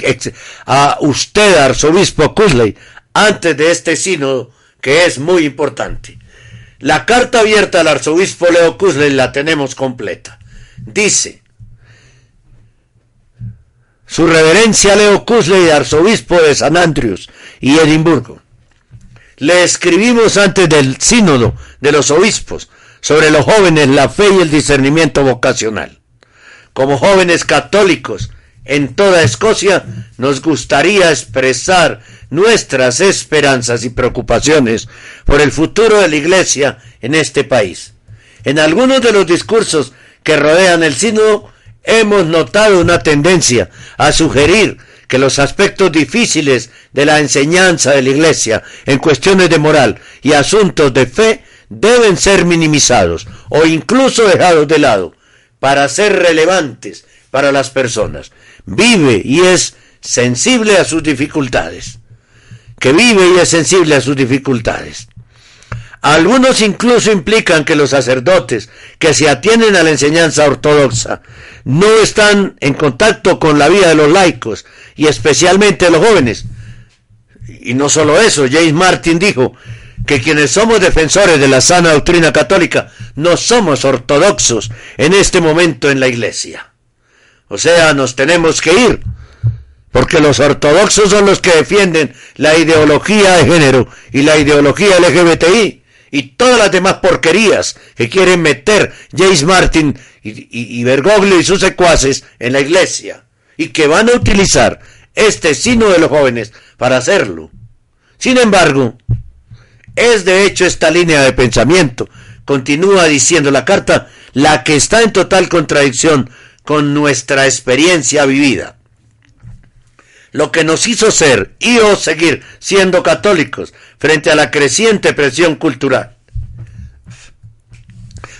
usted, arzobispo Cusley, antes de este sínodo, que es muy importante. La carta abierta al arzobispo Leo Cusley la tenemos completa. Dice, su reverencia Leo Cusley, arzobispo de San Andrews y Edimburgo. Le escribimos antes del sínodo de los obispos sobre los jóvenes, la fe y el discernimiento vocacional. Como jóvenes católicos en toda Escocia, nos gustaría expresar nuestras esperanzas y preocupaciones por el futuro de la Iglesia en este país. En algunos de los discursos que rodean el sínodo, hemos notado una tendencia a sugerir que los aspectos difíciles de la enseñanza de la Iglesia en cuestiones de moral y asuntos de fe deben ser minimizados o incluso dejados de lado para ser relevantes para las personas. Vive y es sensible a sus dificultades. Que vive y es sensible a sus dificultades. Algunos incluso implican que los sacerdotes que se atienen a la enseñanza ortodoxa no están en contacto con la vida de los laicos y especialmente los jóvenes. Y no solo eso, James Martin dijo que quienes somos defensores de la sana doctrina católica no somos ortodoxos en este momento en la iglesia. O sea, nos tenemos que ir, porque los ortodoxos son los que defienden la ideología de género y la ideología LGBTI y todas las demás porquerías que quieren meter James Martin y, Bergoglio y sus secuaces en la iglesia y que van a utilizar este sino de los jóvenes para hacerlo. Sin embargo, es de hecho esta línea de pensamiento, continúa diciendo la carta, la que está en total contradicción con nuestra experiencia vivida lo que nos hizo ser y o seguir siendo católicos frente a la creciente presión cultural.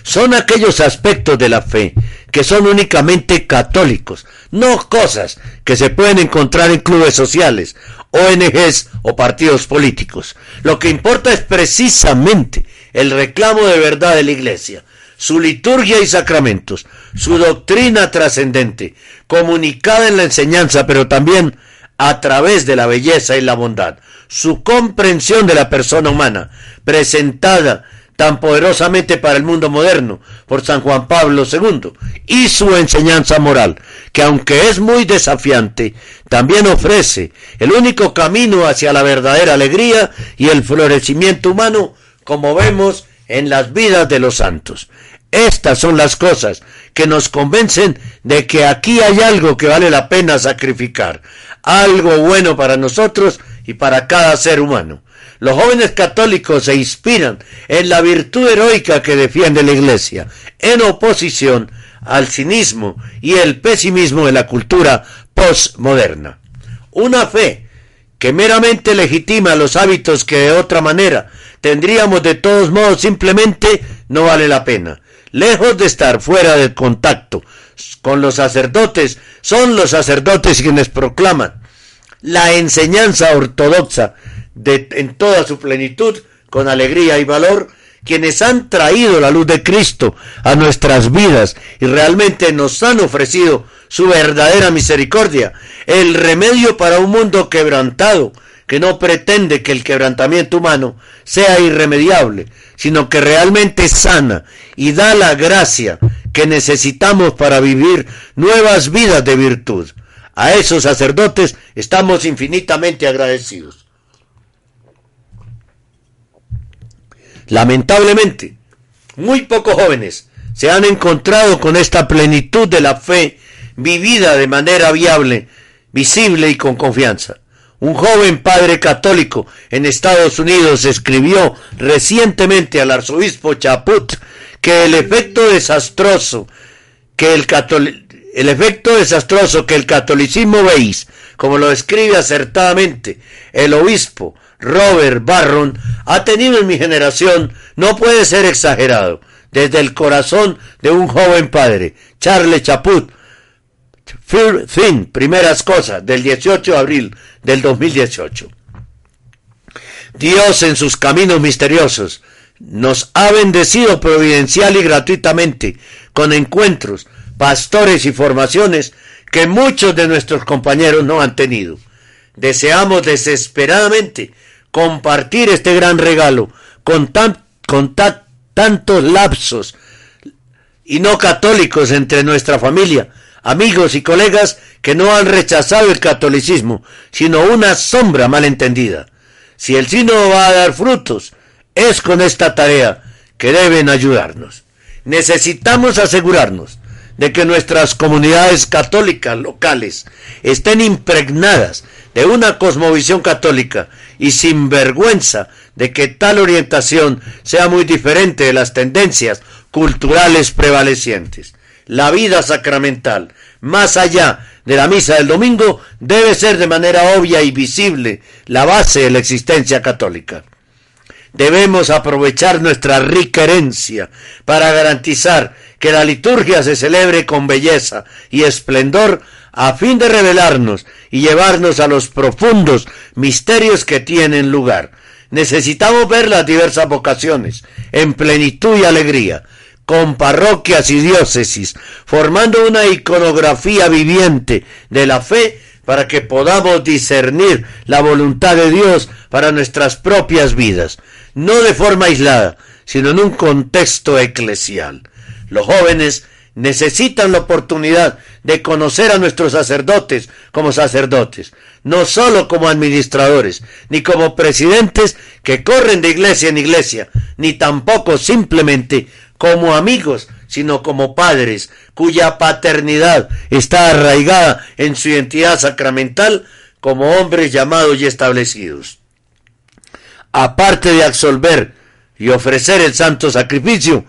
Son aquellos aspectos de la fe que son únicamente católicos, no cosas que se pueden encontrar en clubes sociales, ONGs o partidos políticos. Lo que importa es precisamente el reclamo de verdad de la Iglesia, su liturgia y sacramentos, su doctrina trascendente, comunicada en la enseñanza, pero también a través de la belleza y la bondad, su comprensión de la persona humana, presentada tan poderosamente para el mundo moderno por San Juan Pablo II, y su enseñanza moral, que aunque es muy desafiante, también ofrece el único camino hacia la verdadera alegría y el florecimiento humano, como vemos en las vidas de los santos. Estas son las cosas que nos convencen de que aquí hay algo que vale la pena sacrificar, algo bueno para nosotros y para cada ser humano. Los jóvenes católicos se inspiran en la virtud heroica que defiende la Iglesia, en oposición al cinismo y el pesimismo de la cultura postmoderna. Una fe que meramente legitima los hábitos que de otra manera tendríamos de todos modos simplemente no vale la pena. Lejos de estar fuera del contacto con los sacerdotes, son los sacerdotes quienes proclaman la enseñanza ortodoxa de, en toda su plenitud, con alegría y valor, quienes han traído la luz de Cristo a nuestras vidas y realmente nos han ofrecido su verdadera misericordia, el remedio para un mundo quebrantado, que no pretende que el quebrantamiento humano sea irremediable, sino que realmente sana y da la gracia que necesitamos para vivir nuevas vidas de virtud. A esos sacerdotes estamos infinitamente agradecidos. Lamentablemente, muy pocos jóvenes se han encontrado con esta plenitud de la fe vivida de manera viable, visible y con confianza. Un joven padre católico en Estados Unidos escribió recientemente al arzobispo Chaput que el efecto desastroso que el, el efecto desastroso que el catolicismo veis, como lo escribe acertadamente el obispo Robert Barron, ha tenido en mi generación, no puede ser exagerado. Desde el corazón de un joven padre, Charles Chaput, Fin, primeras cosas, del 18 de abril del 2018. Dios en sus caminos misteriosos nos ha bendecido providencial y gratuitamente con encuentros, pastores y formaciones que muchos de nuestros compañeros no han tenido. Deseamos desesperadamente compartir este gran regalo con, tan, tantos lapsos y no católicos entre nuestra familia, amigos y colegas que no han rechazado el catolicismo, sino una sombra malentendida. Si el sino va a dar frutos, es con esta tarea que deben ayudarnos. Necesitamos asegurarnos de que nuestras comunidades católicas locales estén impregnadas de una cosmovisión católica y sin vergüenza de que tal orientación sea muy diferente de las tendencias culturales prevalecientes. La vida sacramental, más allá de la misa del domingo, debe ser de manera obvia y visible la base de la existencia católica. Debemos aprovechar nuestra rica herencia para garantizar que la liturgia se celebre con belleza y esplendor a fin de revelarnos y llevarnos a los profundos misterios que tienen lugar. Necesitamos ver las diversas vocaciones en plenitud y alegría, con parroquias y diócesis, formando una iconografía viviente de la fe para que podamos discernir la voluntad de Dios para nuestras propias vidas, no de forma aislada, sino en un contexto eclesial. Los jóvenes necesitan la oportunidad de conocer a nuestros sacerdotes como sacerdotes, no sólo como administradores, ni como presidentes que corren de iglesia en iglesia, ni tampoco simplemente como amigos, sino como padres, cuya paternidad está arraigada en su identidad sacramental como hombres llamados y establecidos. Aparte de absolver y ofrecer el santo sacrificio,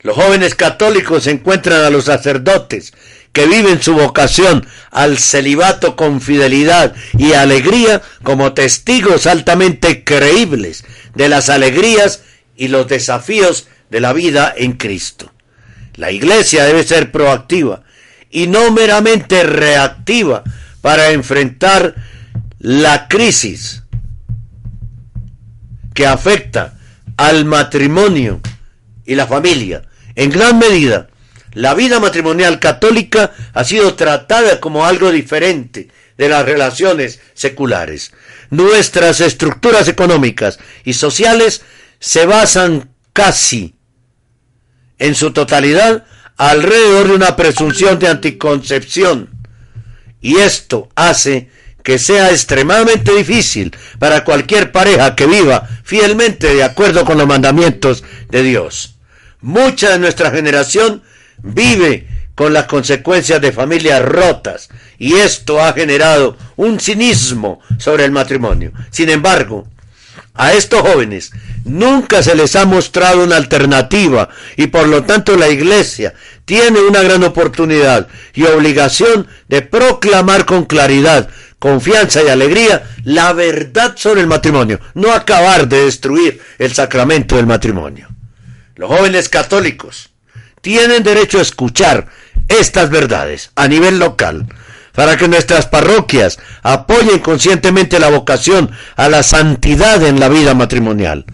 los jóvenes católicos encuentran a los sacerdotes que viven su vocación al celibato con fidelidad y alegría como testigos altamente creíbles de las alegrías y los desafíos de la vida en Cristo. La iglesia debe ser proactiva y no meramente reactiva para enfrentar la crisis que afecta al matrimonio y la familia. En gran medida, la vida matrimonial católica ha sido tratada como algo diferente de las relaciones seculares. Nuestras estructuras económicas y sociales se basan casi en su totalidad alrededor de una presunción de anticoncepción. Y esto hace que sea extremadamente difícil para cualquier pareja que viva fielmente de acuerdo con los mandamientos de Dios. Mucha de nuestra generación vive con las consecuencias de familias rotas y esto ha generado un cinismo sobre el matrimonio. Sin embargo, a estos jóvenes nunca se les ha mostrado una alternativa y por lo tanto la Iglesia tiene una gran oportunidad y obligación de proclamar con claridad confianza y alegría la verdad sobre el matrimonio, no acabar de destruir el sacramento del matrimonio. Los jóvenes católicos tienen derecho a escuchar estas verdades a nivel local para que nuestras parroquias apoyen conscientemente la vocación a la santidad en la vida matrimonial.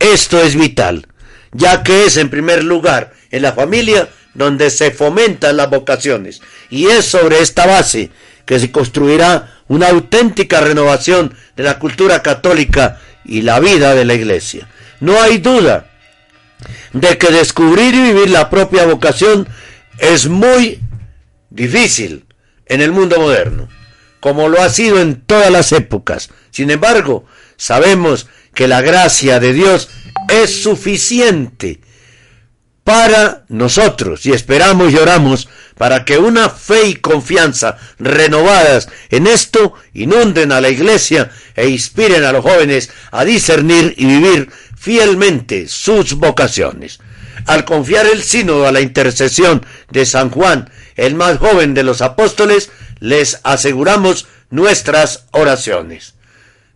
Esto es vital, ya que es en primer lugar en la familia donde se fomentan las vocaciones y es sobre esta base que se construirá una auténtica renovación de la cultura católica y la vida de la iglesia. No hay duda de que descubrir y vivir la propia vocación es muy difícil en el mundo moderno, como lo ha sido en todas las épocas. Sin embargo, sabemos que la gracia de Dios es suficiente para nosotros y esperamos y oramos para que una fe y confianza renovadas en esto inunden a la iglesia e inspiren a los jóvenes a discernir y vivir fielmente sus vocaciones. Al confiar el sínodo a la intercesión de San Juan, el más joven de los apóstoles, les aseguramos nuestras oraciones.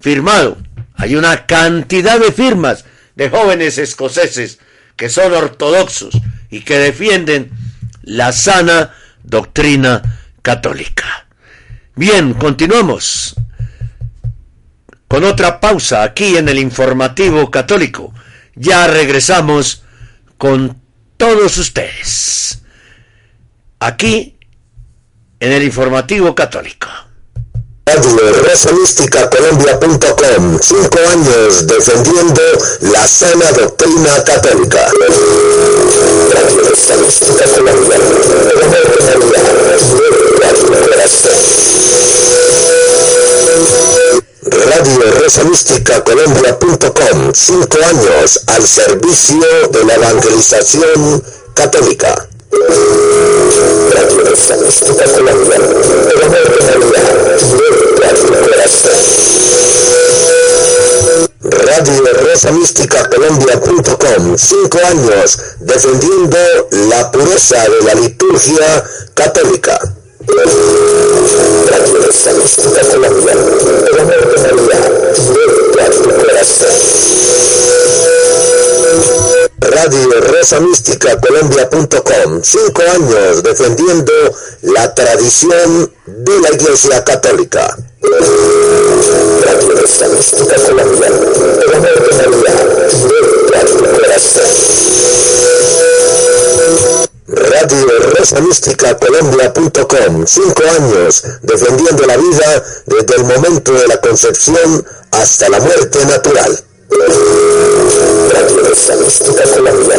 Firmado, hay una cantidad de firmas de jóvenes escoceses que son ortodoxos y que defienden la sana doctrina católica. Bien, continuamos con otra pausa aquí en el informativo católico. Ya regresamos con todos ustedes. Aquí en el informativo católico. Radio Colombia.com. Cinco años defendiendo la sana doctrina católica. Radio Rosa Colombia.com. Cinco años al servicio de la evangelización católica. Radio Rosa Mística Colombia.com. Cinco años defendiendo la pureza de la liturgia católica. Radio Rosa Mística Colombia. Radio Rosa Mística Colombia.com. Cinco años defendiendo la tradición de la Iglesia Católica. Radio Rosa Mística Colombia. Radio Rosa Mística Colombia.com. Cinco años defendiendo la vida desde el momento de la concepción hasta la muerte natural. Radio Colombia.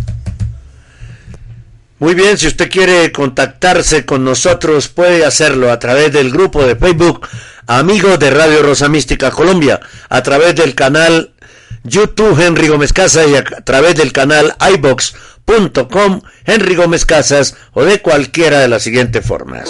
Muy bien, si usted quiere contactarse con nosotros puede hacerlo a través del grupo de Facebook Amigos de Radio Rosa Mística Colombia, a través del canal YouTube Henry Gómez Casas y a través del canal iBox.com Henry Gómez Casas o de cualquiera de las siguientes formas.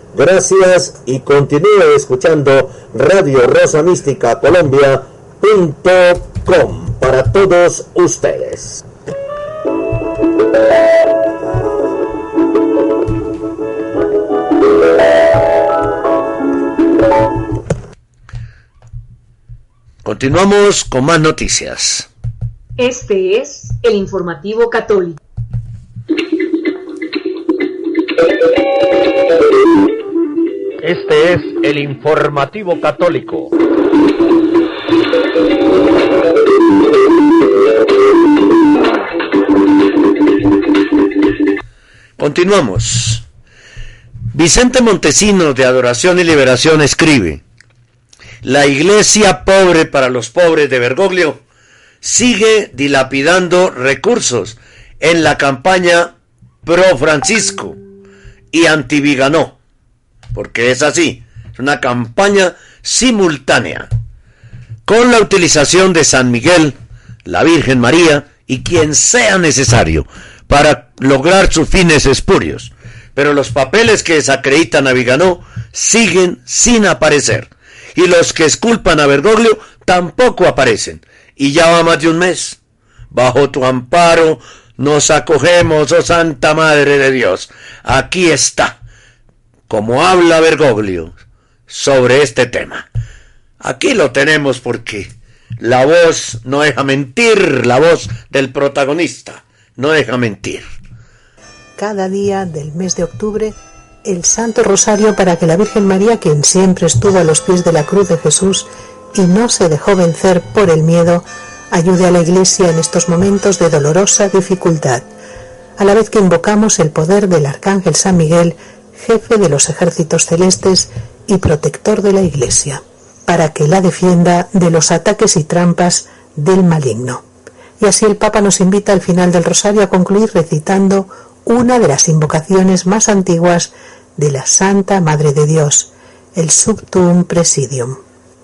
Gracias y continúe escuchando Radio Rosa Mística Colombia.com para todos ustedes. Continuamos con más noticias. Este es el informativo católico. Este es el informativo católico. Continuamos. Vicente Montesino de Adoración y Liberación escribe, la iglesia pobre para los pobres de Bergoglio sigue dilapidando recursos en la campaña pro Francisco y anti Viganó, porque es así, es una campaña simultánea, con la utilización de San Miguel, la Virgen María y quien sea necesario para lograr sus fines espurios. Pero los papeles que desacreditan a Viganó siguen sin aparecer. Y los que esculpan a Bergoglio tampoco aparecen. Y ya va más de un mes. Bajo tu amparo nos acogemos, oh Santa Madre de Dios. Aquí está, como habla Bergoglio sobre este tema. Aquí lo tenemos porque la voz no deja mentir, la voz del protagonista no deja mentir. Cada día del mes de octubre, el Santo Rosario para que la Virgen María, quien siempre estuvo a los pies de la cruz de Jesús y no se dejó vencer por el miedo, ayude a la Iglesia en estos momentos de dolorosa dificultad, a la vez que invocamos el poder del Arcángel San Miguel, jefe de los ejércitos celestes y protector de la Iglesia, para que la defienda de los ataques y trampas del maligno. Y así el Papa nos invita al final del rosario a concluir recitando una de las invocaciones más antiguas de la Santa Madre de Dios, el Subtum Presidium.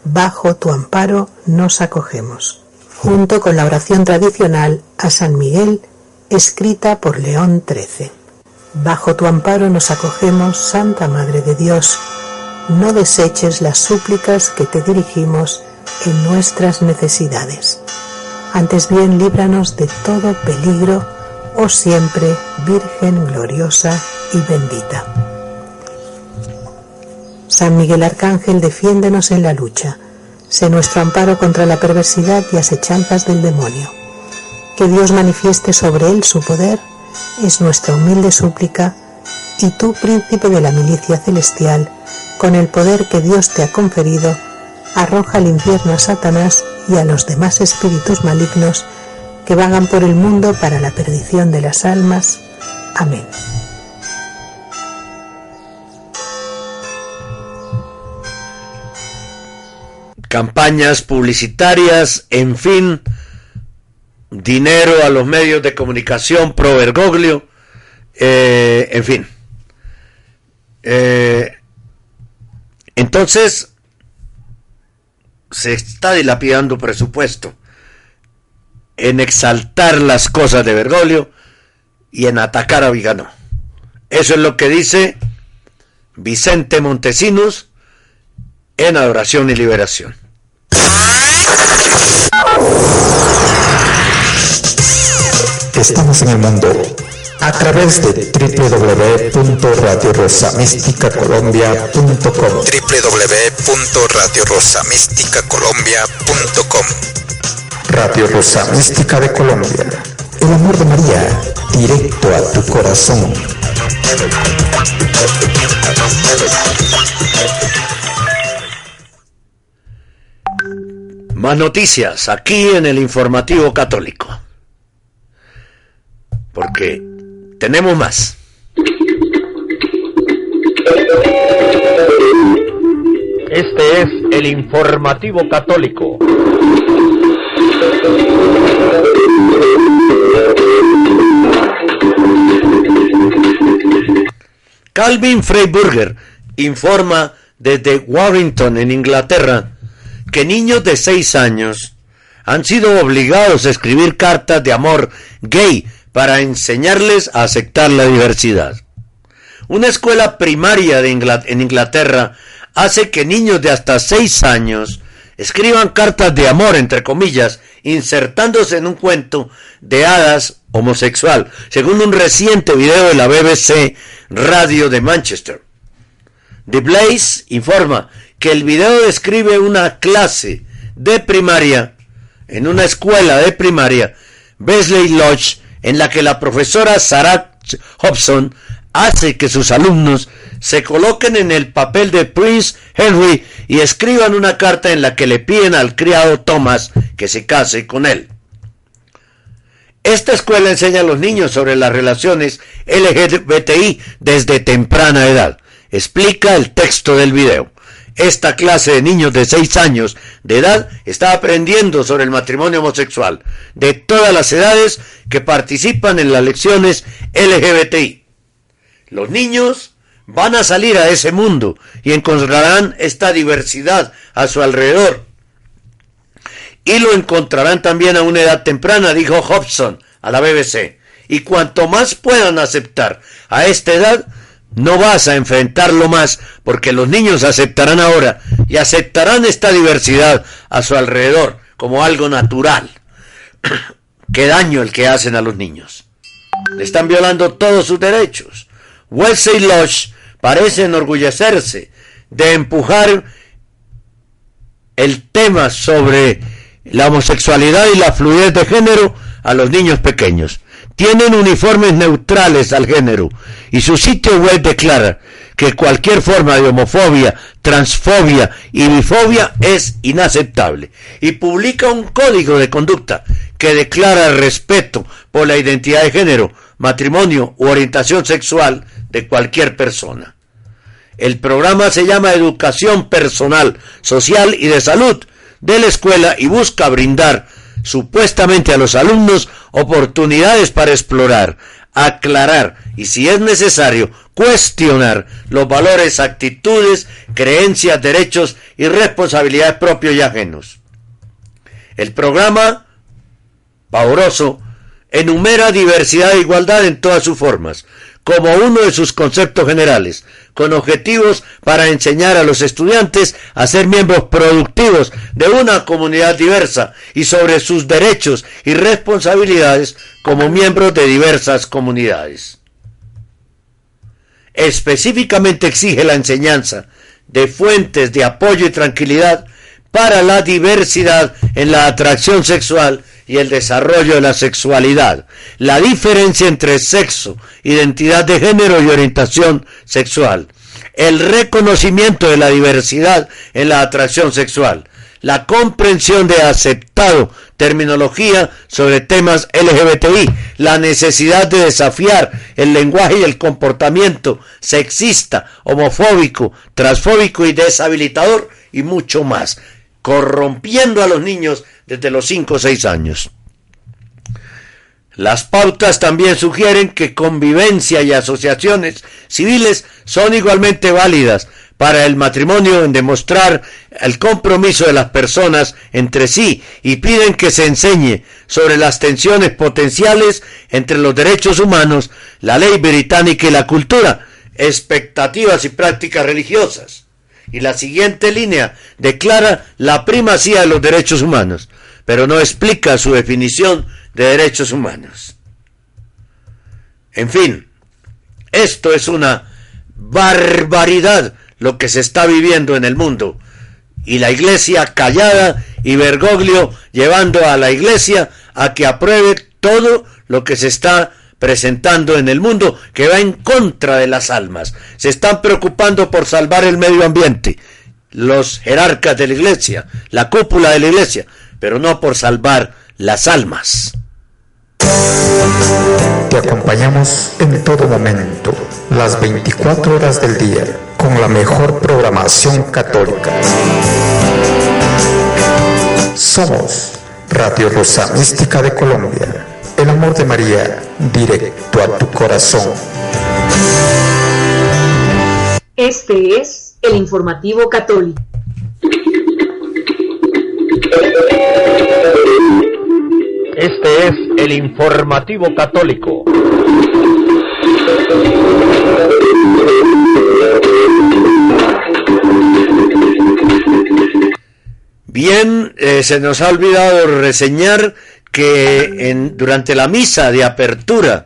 Bajo tu amparo nos acogemos, junto con la oración tradicional a San Miguel, escrita por León XIII. Bajo tu amparo nos acogemos, Santa Madre de Dios. No deseches las súplicas que te dirigimos en nuestras necesidades. Antes bien, líbranos de todo peligro, oh siempre Virgen gloriosa y bendita. San Miguel Arcángel, defiéndenos en la lucha. Sé nuestro amparo contra la perversidad y asechanzas del demonio. Que Dios manifieste sobre él su poder es nuestra humilde súplica, y tú, príncipe de la milicia celestial, con el poder que Dios te ha conferido, arroja al infierno a Satanás y a los demás espíritus malignos que vagan por el mundo para la perdición de las almas. Amén. Campañas publicitarias, en fin, dinero a los medios de comunicación pro Bergoglio, eh, en fin. Eh, entonces, se está dilapidando presupuesto en exaltar las cosas de Bergoglio y en atacar a Vigano. Eso es lo que dice Vicente Montesinos en Adoración y Liberación. Estamos en el mundo a través de www.radiorosamisticacolombia.com www.radiorosamisticacolombia.com Radio Rosa Mística de Colombia. El amor de María, directo a tu corazón. Más noticias aquí en el informativo católico. Porque tenemos más. Este es el informativo católico. Calvin Freiburger informa desde Warrington, en Inglaterra, que niños de 6 años han sido obligados a escribir cartas de amor gay para enseñarles a aceptar la diversidad. Una escuela primaria en Inglaterra hace que niños de hasta 6 años escriban cartas de amor, entre comillas, insertándose en un cuento de hadas homosexual, según un reciente video de la BBC Radio de Manchester. The Blaze informa que el video describe una clase de primaria en una escuela de primaria, Besley Lodge, en la que la profesora Sarah Hobson hace que sus alumnos se coloquen en el papel de Prince Henry y escriban una carta en la que le piden al criado Thomas que se case con él. Esta escuela enseña a los niños sobre las relaciones LGBTI desde temprana edad. Explica el texto del video. Esta clase de niños de 6 años de edad está aprendiendo sobre el matrimonio homosexual de todas las edades que participan en las lecciones LGBTI. Los niños van a salir a ese mundo y encontrarán esta diversidad a su alrededor. Y lo encontrarán también a una edad temprana, dijo Hobson a la BBC. Y cuanto más puedan aceptar a esta edad, no vas a enfrentarlo más porque los niños aceptarán ahora y aceptarán esta diversidad a su alrededor como algo natural. Qué daño el que hacen a los niños. Le están violando todos sus derechos. Wesley Lodge parece enorgullecerse de empujar el tema sobre la homosexualidad y la fluidez de género a los niños pequeños tienen uniformes neutrales al género y su sitio web declara que cualquier forma de homofobia, transfobia y bifobia es inaceptable y publica un código de conducta que declara respeto por la identidad de género, matrimonio u orientación sexual de cualquier persona. El programa se llama Educación Personal, Social y de Salud de la escuela y busca brindar supuestamente a los alumnos oportunidades para explorar, aclarar y si es necesario cuestionar los valores, actitudes, creencias, derechos y responsabilidades propios y ajenos. El programa Pauroso enumera diversidad e igualdad en todas sus formas, como uno de sus conceptos generales, con objetivos para enseñar a los estudiantes a ser miembros productivos de una comunidad diversa y sobre sus derechos y responsabilidades como miembros de diversas comunidades. Específicamente exige la enseñanza de fuentes de apoyo y tranquilidad para la diversidad en la atracción sexual y el desarrollo de la sexualidad, la diferencia entre sexo, identidad de género y orientación sexual, el reconocimiento de la diversidad en la atracción sexual, la comprensión de aceptado terminología sobre temas LGBTI, la necesidad de desafiar el lenguaje y el comportamiento sexista, homofóbico, transfóbico y deshabilitador y mucho más, corrompiendo a los niños desde los 5 o 6 años. Las pautas también sugieren que convivencia y asociaciones civiles son igualmente válidas para el matrimonio en demostrar el compromiso de las personas entre sí y piden que se enseñe sobre las tensiones potenciales entre los derechos humanos, la ley británica y la cultura, expectativas y prácticas religiosas. Y la siguiente línea declara la primacía de los derechos humanos, pero no explica su definición de derechos humanos. En fin, esto es una barbaridad lo que se está viviendo en el mundo. Y la iglesia callada y Bergoglio llevando a la iglesia a que apruebe todo lo que se está presentando en el mundo que va en contra de las almas. Se están preocupando por salvar el medio ambiente, los jerarcas de la iglesia, la cúpula de la iglesia, pero no por salvar las almas. Te acompañamos en todo momento, las 24 horas del día, con la mejor programación católica. Somos Radio Rosa Mística de Colombia el amor de María directo a tu corazón. Este es el informativo católico. Este es el informativo católico. Bien, eh, se nos ha olvidado reseñar que en, durante la misa de apertura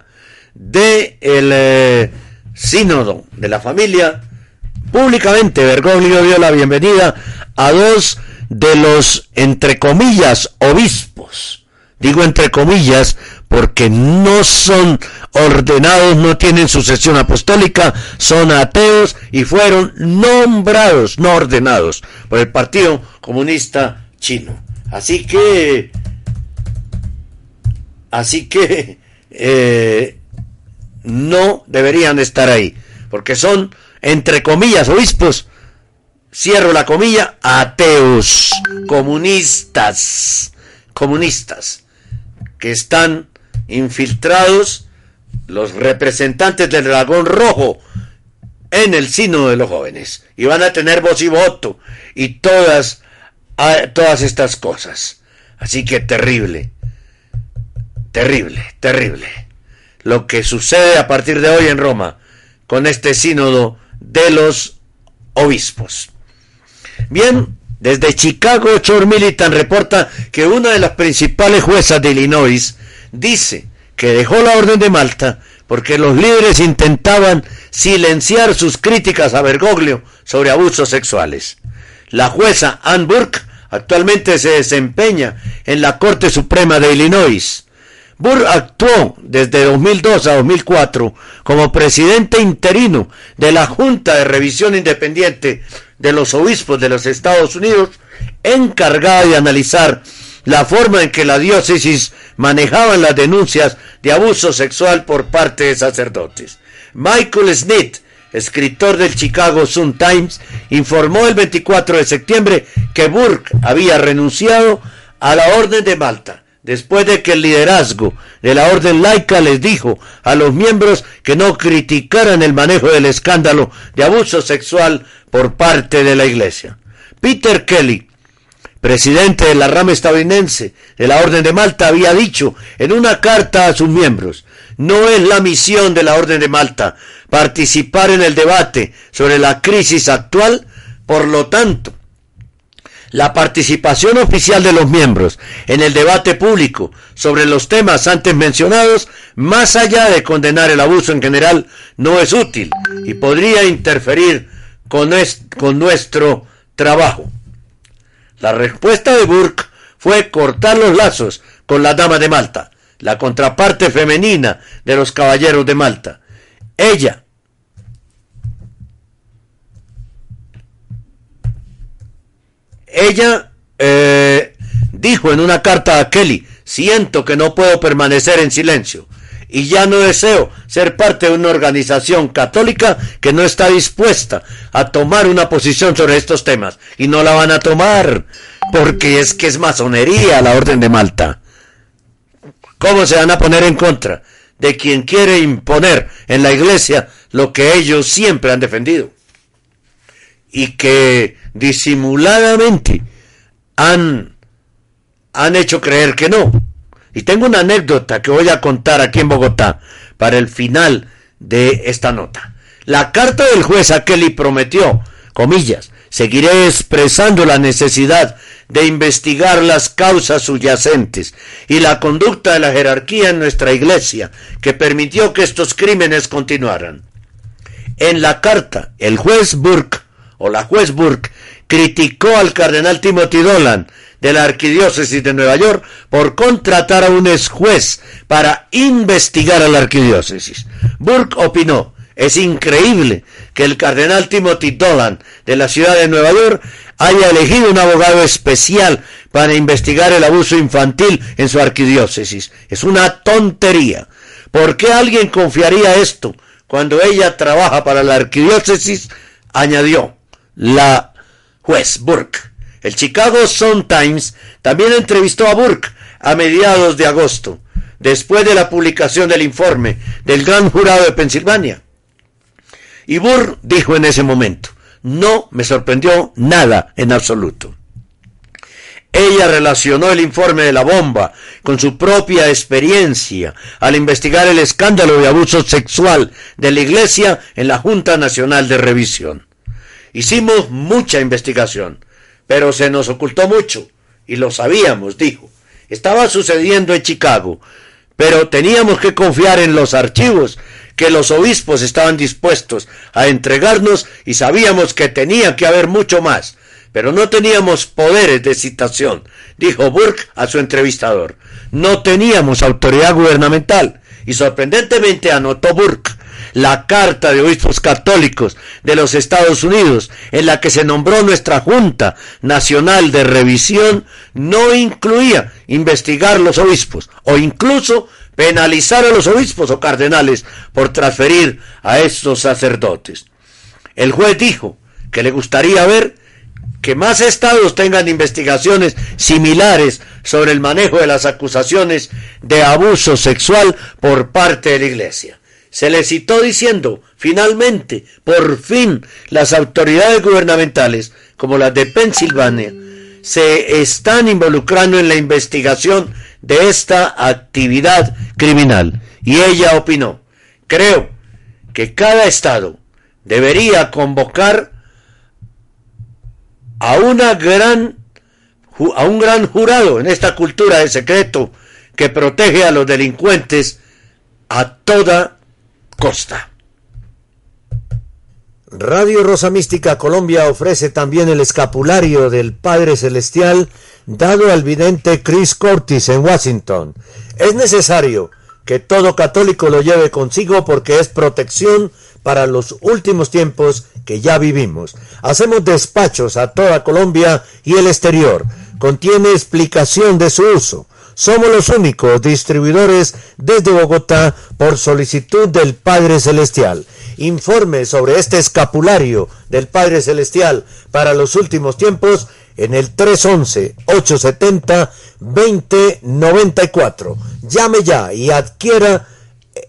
del de eh, sínodo de la familia, públicamente Bergoglio dio la bienvenida a dos de los, entre comillas, obispos. Digo entre comillas porque no son ordenados, no tienen sucesión apostólica, son ateos y fueron nombrados, no ordenados, por el Partido Comunista Chino. Así que, así que, eh, no deberían estar ahí, porque son, entre comillas, obispos, cierro la comilla, ateos, comunistas, comunistas, que están infiltrados los representantes del dragón rojo en el sino de los jóvenes y van a tener voz y voto y todas todas estas cosas. Así que terrible. Terrible, terrible. Lo que sucede a partir de hoy en Roma con este sínodo de los obispos. Bien, desde Chicago, Chor Militan reporta que una de las principales juezas de Illinois dice que dejó la orden de Malta porque los líderes intentaban silenciar sus críticas a Bergoglio sobre abusos sexuales. La jueza Ann Burke actualmente se desempeña en la Corte Suprema de Illinois. Burke actuó desde 2002 a 2004 como presidente interino de la Junta de Revisión Independiente de los Obispos de los Estados Unidos, encargada de analizar la forma en que la diócesis manejaba las denuncias de abuso sexual por parte de sacerdotes. Michael Smith, escritor del Chicago Sun Times, informó el 24 de septiembre que Burke había renunciado a la Orden de Malta después de que el liderazgo de la orden laica les dijo a los miembros que no criticaran el manejo del escándalo de abuso sexual por parte de la iglesia. Peter Kelly, presidente de la rama estadounidense de la Orden de Malta, había dicho en una carta a sus miembros, no es la misión de la Orden de Malta participar en el debate sobre la crisis actual, por lo tanto, la participación oficial de los miembros en el debate público sobre los temas antes mencionados, más allá de condenar el abuso en general, no es útil y podría interferir con, con nuestro trabajo. La respuesta de Burke fue cortar los lazos con la dama de Malta, la contraparte femenina de los caballeros de Malta. Ella, ella eh, dijo en una carta a Kelly, siento que no puedo permanecer en silencio y ya no deseo ser parte de una organización católica que no está dispuesta a tomar una posición sobre estos temas. Y no la van a tomar porque es que es masonería la Orden de Malta. ¿Cómo se van a poner en contra de quien quiere imponer en la iglesia lo que ellos siempre han defendido? Y que disimuladamente han, han hecho creer que no. Y tengo una anécdota que voy a contar aquí en Bogotá para el final de esta nota. La carta del juez a prometió, comillas, seguiré expresando la necesidad de investigar las causas subyacentes y la conducta de la jerarquía en nuestra iglesia que permitió que estos crímenes continuaran. En la carta, el juez Burke, o la Burke, criticó al cardenal Timothy Dolan, de la Arquidiócesis de Nueva York por contratar a un ex juez para investigar a la Arquidiócesis. Burke opinó, es increíble que el cardenal Timothy Dolan de la ciudad de Nueva York haya elegido un abogado especial para investigar el abuso infantil en su arquidiócesis. Es una tontería. ¿Por qué alguien confiaría esto cuando ella trabaja para la arquidiócesis? añadió la juez Burke. El Chicago Sun-Times también entrevistó a Burke a mediados de agosto, después de la publicación del informe del Gran Jurado de Pensilvania. Y Burke dijo en ese momento, no me sorprendió nada en absoluto. Ella relacionó el informe de la bomba con su propia experiencia al investigar el escándalo de abuso sexual de la Iglesia en la Junta Nacional de Revisión. Hicimos mucha investigación, pero se nos ocultó mucho, y lo sabíamos, dijo. Estaba sucediendo en Chicago, pero teníamos que confiar en los archivos que los obispos estaban dispuestos a entregarnos y sabíamos que tenía que haber mucho más, pero no teníamos poderes de citación, dijo Burke a su entrevistador. No teníamos autoridad gubernamental y sorprendentemente anotó Burke la Carta de Obispos Católicos de los Estados Unidos, en la que se nombró nuestra Junta Nacional de Revisión, no incluía investigar los obispos o incluso penalizar a los obispos o cardenales por transferir a estos sacerdotes. El juez dijo que le gustaría ver que más estados tengan investigaciones similares sobre el manejo de las acusaciones de abuso sexual por parte de la Iglesia se le citó diciendo, finalmente, por fin, las autoridades gubernamentales, como las de Pensilvania, se están involucrando en la investigación de esta actividad criminal. Y ella opinó, creo que cada estado debería convocar a una gran a un gran jurado en esta cultura de secreto que protege a los delincuentes a toda Costa. Radio Rosa Mística Colombia ofrece también el escapulario del Padre Celestial dado al vidente Chris Curtis en Washington. Es necesario que todo católico lo lleve consigo porque es protección para los últimos tiempos que ya vivimos. Hacemos despachos a toda Colombia y el exterior. Contiene explicación de su uso. Somos los únicos distribuidores desde Bogotá por solicitud del Padre Celestial. Informe sobre este escapulario del Padre Celestial para los últimos tiempos en el 311-870-2094. Llame ya y adquiera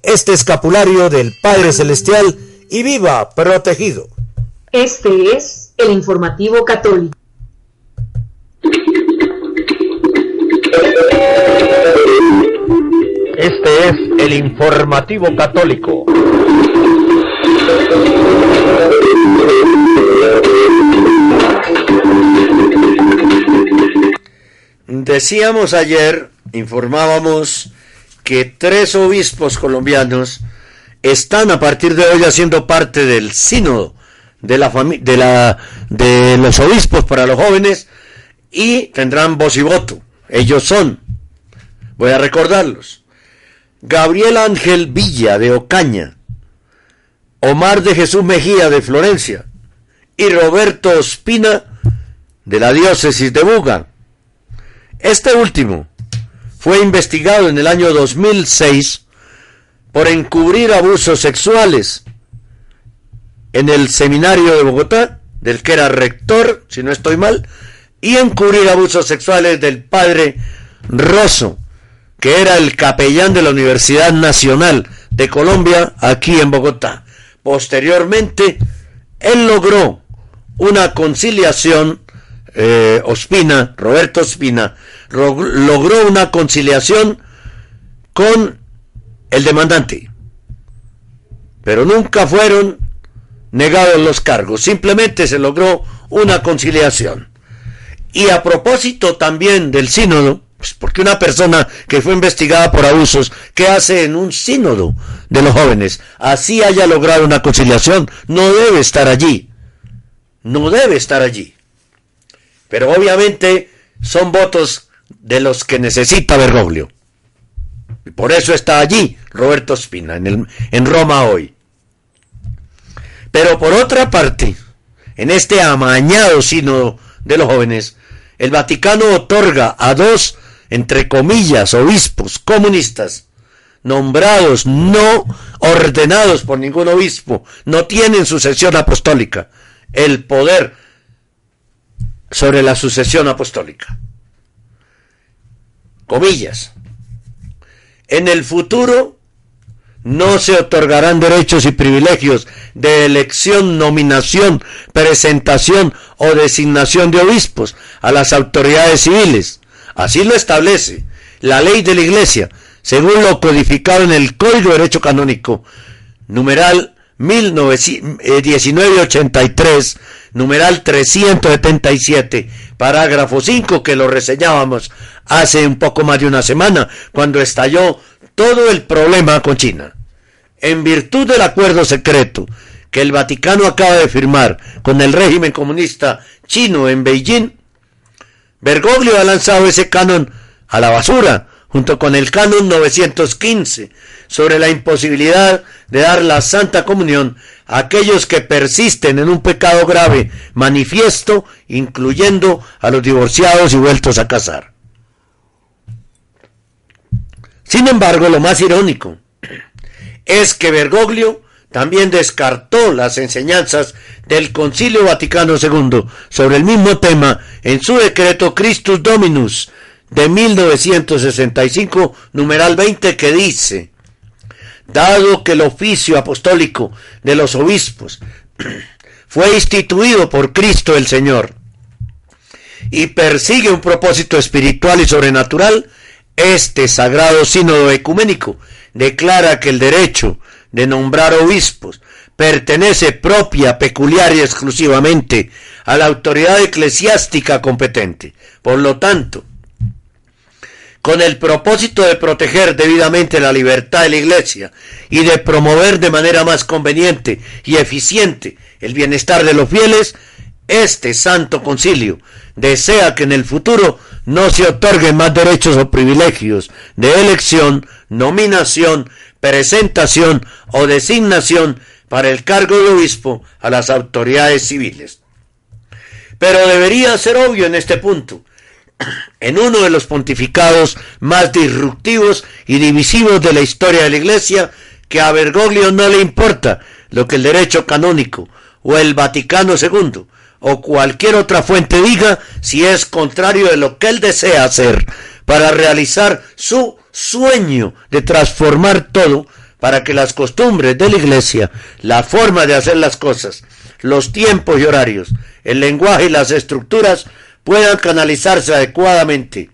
este escapulario del Padre Celestial y viva protegido. Este es el informativo católico. Este es el informativo católico. Decíamos ayer, informábamos que tres obispos colombianos están a partir de hoy haciendo parte del sínodo de la de los obispos para los jóvenes y tendrán voz y voto. Ellos son, voy a recordarlos, Gabriel Ángel Villa de Ocaña, Omar de Jesús Mejía de Florencia y Roberto Ospina de la diócesis de Buga. Este último fue investigado en el año 2006 por encubrir abusos sexuales en el seminario de Bogotá, del que era rector, si no estoy mal, y encubrir abusos sexuales del padre Rosso, que era el capellán de la Universidad Nacional de Colombia aquí en Bogotá. Posteriormente, él logró una conciliación, eh, Ospina, Roberto Ospina, logró una conciliación con el demandante, pero nunca fueron negados los cargos, simplemente se logró una conciliación. Y a propósito también del sínodo, pues porque una persona que fue investigada por abusos, ¿qué hace en un sínodo de los jóvenes? Así haya logrado una conciliación, no debe estar allí. No debe estar allí. Pero obviamente son votos de los que necesita Bergoglio. Y por eso está allí Roberto Spina, en, el, en Roma hoy. Pero por otra parte, en este amañado sínodo de los jóvenes, el Vaticano otorga a dos, entre comillas, obispos comunistas, nombrados, no ordenados por ningún obispo, no tienen sucesión apostólica, el poder sobre la sucesión apostólica. Comillas. En el futuro no se otorgarán derechos y privilegios de elección, nominación, presentación o designación de obispos a las autoridades civiles. Así lo establece la ley de la Iglesia, según lo codificado en el Código de Derecho Canónico, numeral 1983, numeral 377, parágrafo 5, que lo reseñábamos hace un poco más de una semana, cuando estalló todo el problema con China. En virtud del acuerdo secreto que el Vaticano acaba de firmar con el régimen comunista chino en Beijing, Bergoglio ha lanzado ese canon a la basura, junto con el canon 915, sobre la imposibilidad de dar la Santa Comunión a aquellos que persisten en un pecado grave, manifiesto, incluyendo a los divorciados y vueltos a casar. Sin embargo, lo más irónico es que Bergoglio también descartó las enseñanzas del Concilio Vaticano II sobre el mismo tema en su decreto Christus Dominus de 1965, numeral 20, que dice, dado que el oficio apostólico de los obispos fue instituido por Cristo el Señor y persigue un propósito espiritual y sobrenatural, este sagrado sínodo ecuménico declara que el derecho de nombrar obispos pertenece propia, peculiar y exclusivamente a la autoridad eclesiástica competente. Por lo tanto, con el propósito de proteger debidamente la libertad de la Iglesia y de promover de manera más conveniente y eficiente el bienestar de los fieles, este Santo Concilio desea que en el futuro no se otorguen más derechos o privilegios de elección, nominación, presentación o designación para el cargo de obispo a las autoridades civiles. Pero debería ser obvio en este punto en uno de los pontificados más disruptivos y divisivos de la historia de la Iglesia, que a Bergoglio no le importa lo que el derecho canónico o el Vaticano II o cualquier otra fuente diga si es contrario de lo que él desea hacer para realizar su sueño de transformar todo para que las costumbres de la Iglesia, la forma de hacer las cosas, los tiempos y horarios, el lenguaje y las estructuras puedan canalizarse adecuadamente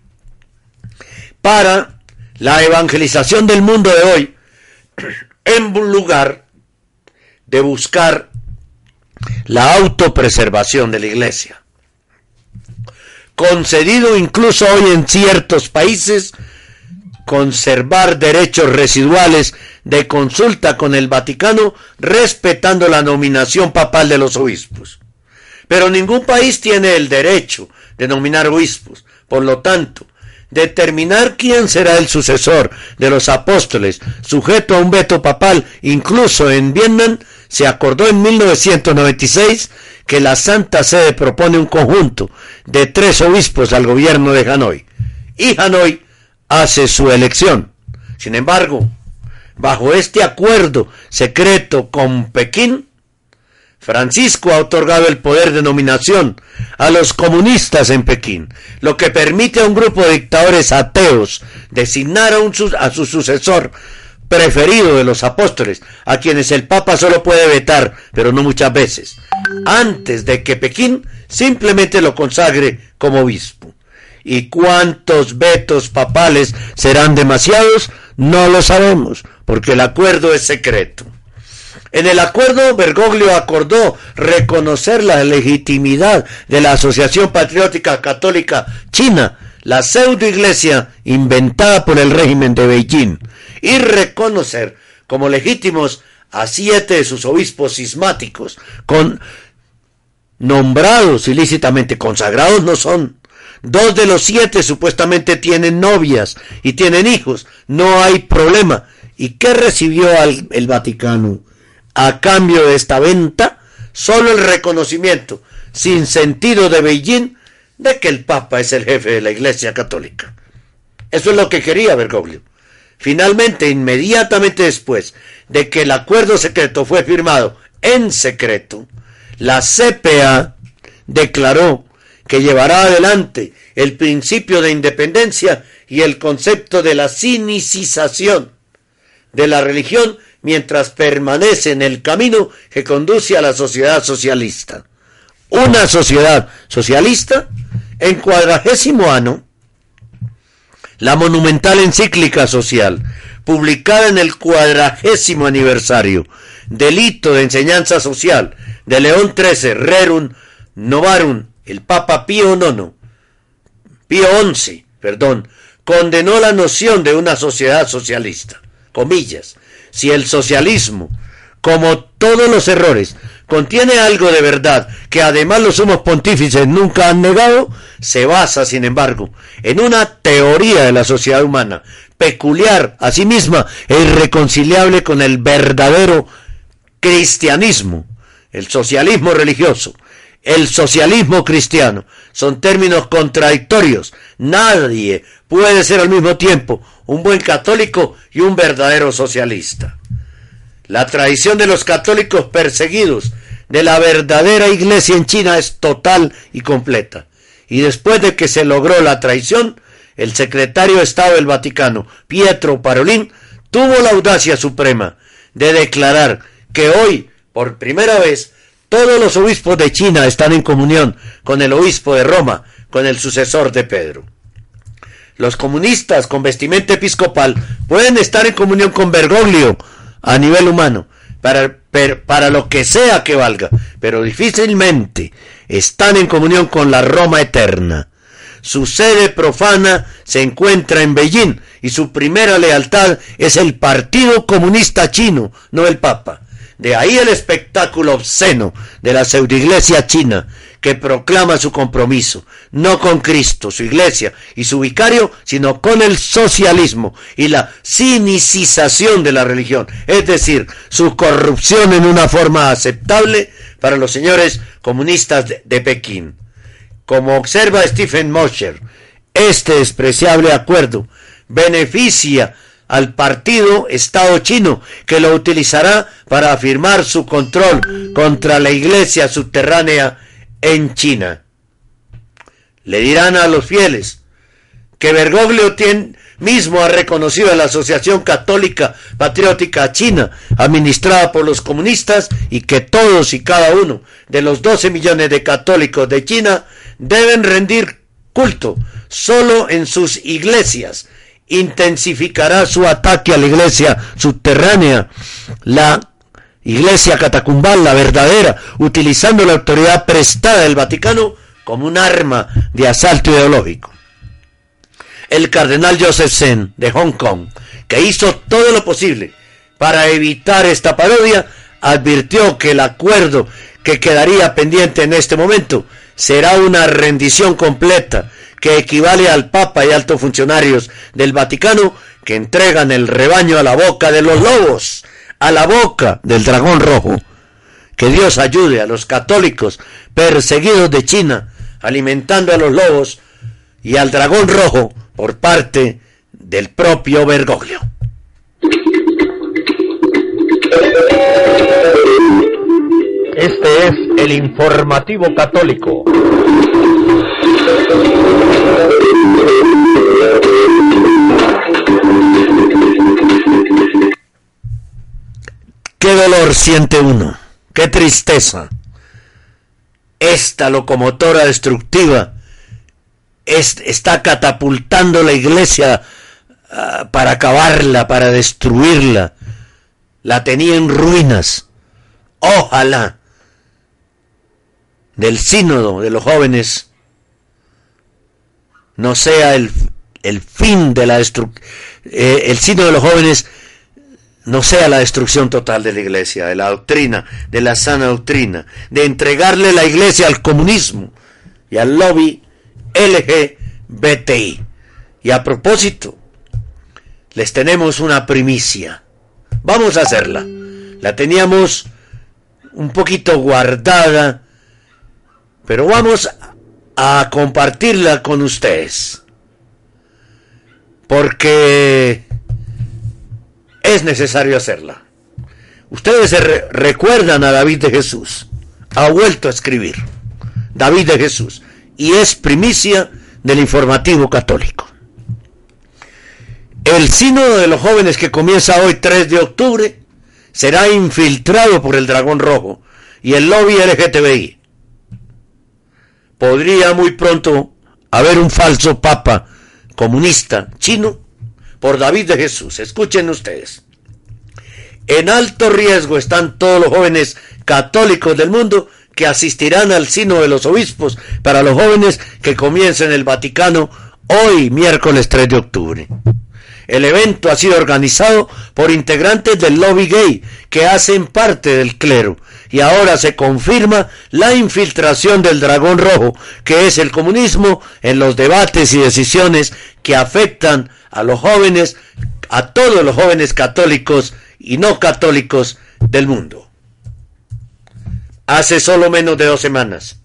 para la evangelización del mundo de hoy en lugar de buscar la autopreservación de la iglesia. Concedido incluso hoy en ciertos países conservar derechos residuales de consulta con el Vaticano respetando la nominación papal de los obispos. Pero ningún país tiene el derecho de nominar obispos. Por lo tanto, determinar quién será el sucesor de los apóstoles, sujeto a un veto papal, incluso en Vietnam, se acordó en 1996 que la Santa Sede propone un conjunto de tres obispos al gobierno de Hanoi. Y Hanoi hace su elección. Sin embargo, bajo este acuerdo secreto con Pekín, Francisco ha otorgado el poder de nominación a los comunistas en Pekín, lo que permite a un grupo de dictadores ateos designar a, un, a su sucesor preferido de los apóstoles, a quienes el Papa solo puede vetar, pero no muchas veces, antes de que Pekín simplemente lo consagre como obispo. ¿Y cuántos vetos papales serán demasiados? No lo sabemos, porque el acuerdo es secreto. En el acuerdo, Bergoglio acordó reconocer la legitimidad de la Asociación Patriótica Católica China, la pseudo iglesia inventada por el régimen de Beijing, y reconocer como legítimos a siete de sus obispos cismáticos, con nombrados ilícitamente consagrados no son. Dos de los siete supuestamente tienen novias y tienen hijos. No hay problema. ¿Y qué recibió el Vaticano? a cambio de esta venta solo el reconocimiento sin sentido de Beijing de que el Papa es el jefe de la Iglesia Católica. Eso es lo que quería Bergoglio. Finalmente, inmediatamente después de que el acuerdo secreto fue firmado en secreto, la CPA declaró que llevará adelante el principio de independencia y el concepto de la cinicización de la religión mientras permanece en el camino que conduce a la sociedad socialista. Una sociedad socialista en cuadragésimo año, la monumental encíclica social, publicada en el cuadragésimo aniversario del hito de enseñanza social de León XIII, Rerum Novarum, el Papa Pío IX, Pío XI, perdón, condenó la noción de una sociedad socialista. Comillas, si el socialismo, como todos los errores, contiene algo de verdad que además los sumos pontífices nunca han negado, se basa, sin embargo, en una teoría de la sociedad humana, peculiar a sí misma e irreconciliable con el verdadero cristianismo, el socialismo religioso, el socialismo cristiano. Son términos contradictorios. Nadie puede ser al mismo tiempo un buen católico y un verdadero socialista. La tradición de los católicos perseguidos de la verdadera iglesia en China es total y completa. Y después de que se logró la traición, el secretario de Estado del Vaticano, Pietro Parolin, tuvo la audacia suprema de declarar que hoy, por primera vez, todos los obispos de China están en comunión con el obispo de Roma, con el sucesor de Pedro. Los comunistas con vestimenta episcopal pueden estar en comunión con Bergoglio a nivel humano, para, para lo que sea que valga, pero difícilmente están en comunión con la Roma eterna. Su sede profana se encuentra en Beijing y su primera lealtad es el Partido Comunista Chino, no el Papa. De ahí el espectáculo obsceno de la pseudoiglesia china, que proclama su compromiso, no con Cristo, su iglesia y su vicario, sino con el socialismo y la cinicización de la religión, es decir, su corrupción en una forma aceptable para los señores comunistas de, de Pekín. Como observa Stephen Mosher, este despreciable acuerdo beneficia al partido Estado chino, que lo utilizará para afirmar su control contra la iglesia subterránea en China. Le dirán a los fieles que Bergoglio mismo ha reconocido a la Asociación Católica Patriótica China, administrada por los comunistas, y que todos y cada uno de los 12 millones de católicos de China deben rendir culto solo en sus iglesias, intensificará su ataque a la iglesia subterránea, la iglesia catacumbal, la verdadera, utilizando la autoridad prestada del Vaticano como un arma de asalto ideológico. El cardenal Joseph Zen de Hong Kong, que hizo todo lo posible para evitar esta parodia, advirtió que el acuerdo que quedaría pendiente en este momento será una rendición completa que equivale al Papa y altos funcionarios del Vaticano que entregan el rebaño a la boca de los lobos, a la boca del dragón rojo. Que Dios ayude a los católicos perseguidos de China, alimentando a los lobos y al dragón rojo por parte del propio Bergoglio. Este es el informativo católico. Qué dolor siente uno, qué tristeza. Esta locomotora destructiva está catapultando la iglesia uh, para acabarla, para destruirla. La tenía en ruinas. Ojalá del sínodo de los jóvenes no sea el, el fin de la destrucción, eh, el sínodo de los jóvenes no sea la destrucción total de la iglesia, de la doctrina, de la sana doctrina, de entregarle la iglesia al comunismo y al lobby LGBTI. Y a propósito, les tenemos una primicia. Vamos a hacerla. La teníamos un poquito guardada, pero vamos a compartirla con ustedes. Porque es necesario hacerla. Ustedes se re recuerdan a David de Jesús. Ha vuelto a escribir. David de Jesús. Y es primicia del informativo católico. El sínodo de los jóvenes que comienza hoy 3 de octubre será infiltrado por el dragón rojo y el lobby LGTBI. Podría muy pronto haber un falso papa comunista chino por David de Jesús. Escuchen ustedes. En alto riesgo están todos los jóvenes católicos del mundo que asistirán al sino de los obispos para los jóvenes que comiencen el Vaticano hoy, miércoles 3 de octubre. El evento ha sido organizado por integrantes del lobby gay que hacen parte del clero y ahora se confirma la infiltración del dragón rojo, que es el comunismo, en los debates y decisiones que afectan a los jóvenes, a todos los jóvenes católicos y no católicos del mundo. Hace solo menos de dos semanas,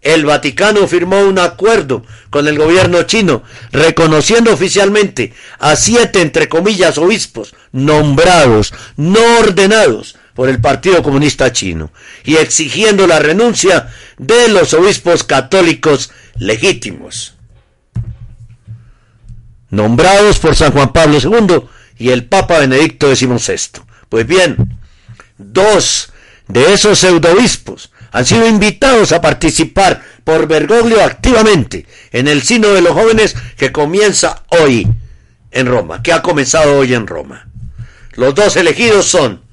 el Vaticano firmó un acuerdo con el gobierno chino, reconociendo oficialmente a siete, entre comillas, obispos nombrados, no ordenados por el Partido Comunista Chino, y exigiendo la renuncia de los obispos católicos legítimos, nombrados por San Juan Pablo II y el Papa Benedicto XVI. Pues bien, dos de esos pseudobispos han sido invitados a participar por Bergoglio activamente en el Sino de los Jóvenes que comienza hoy en Roma, que ha comenzado hoy en Roma. Los dos elegidos son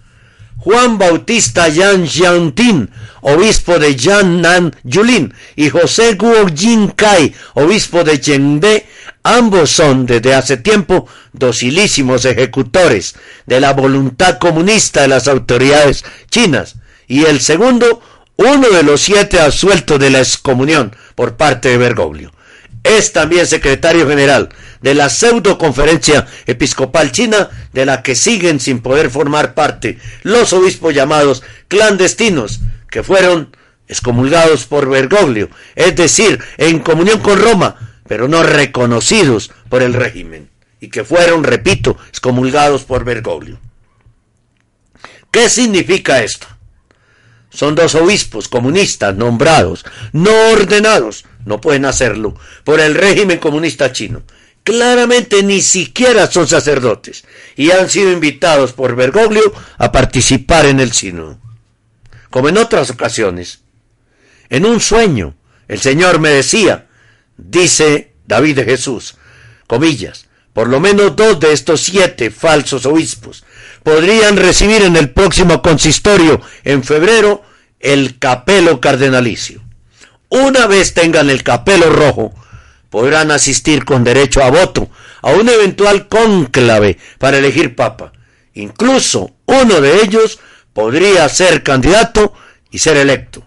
Juan Bautista Yan Jiantin, obispo de Yan'an Yulin, y José Guo Jin Kai, obispo de Chengde, ambos son desde hace tiempo docilísimos ejecutores de la voluntad comunista de las autoridades chinas, y el segundo, uno de los siete absueltos de la excomunión por parte de Bergoglio. Es también secretario general de la pseudo conferencia episcopal china de la que siguen sin poder formar parte los obispos llamados clandestinos que fueron excomulgados por Bergoglio, es decir, en comunión con Roma, pero no reconocidos por el régimen, y que fueron, repito, excomulgados por Bergoglio. ¿Qué significa esto? Son dos obispos comunistas nombrados, no ordenados, no pueden hacerlo por el régimen comunista chino. Claramente ni siquiera son sacerdotes y han sido invitados por Bergoglio a participar en el sínodo. Como en otras ocasiones, en un sueño, el Señor me decía, dice David de Jesús, comillas, por lo menos dos de estos siete falsos obispos podrían recibir en el próximo consistorio en febrero el capelo cardenalicio. Una vez tengan el capelo rojo, podrán asistir con derecho a voto a un eventual cónclave para elegir papa. Incluso uno de ellos podría ser candidato y ser electo.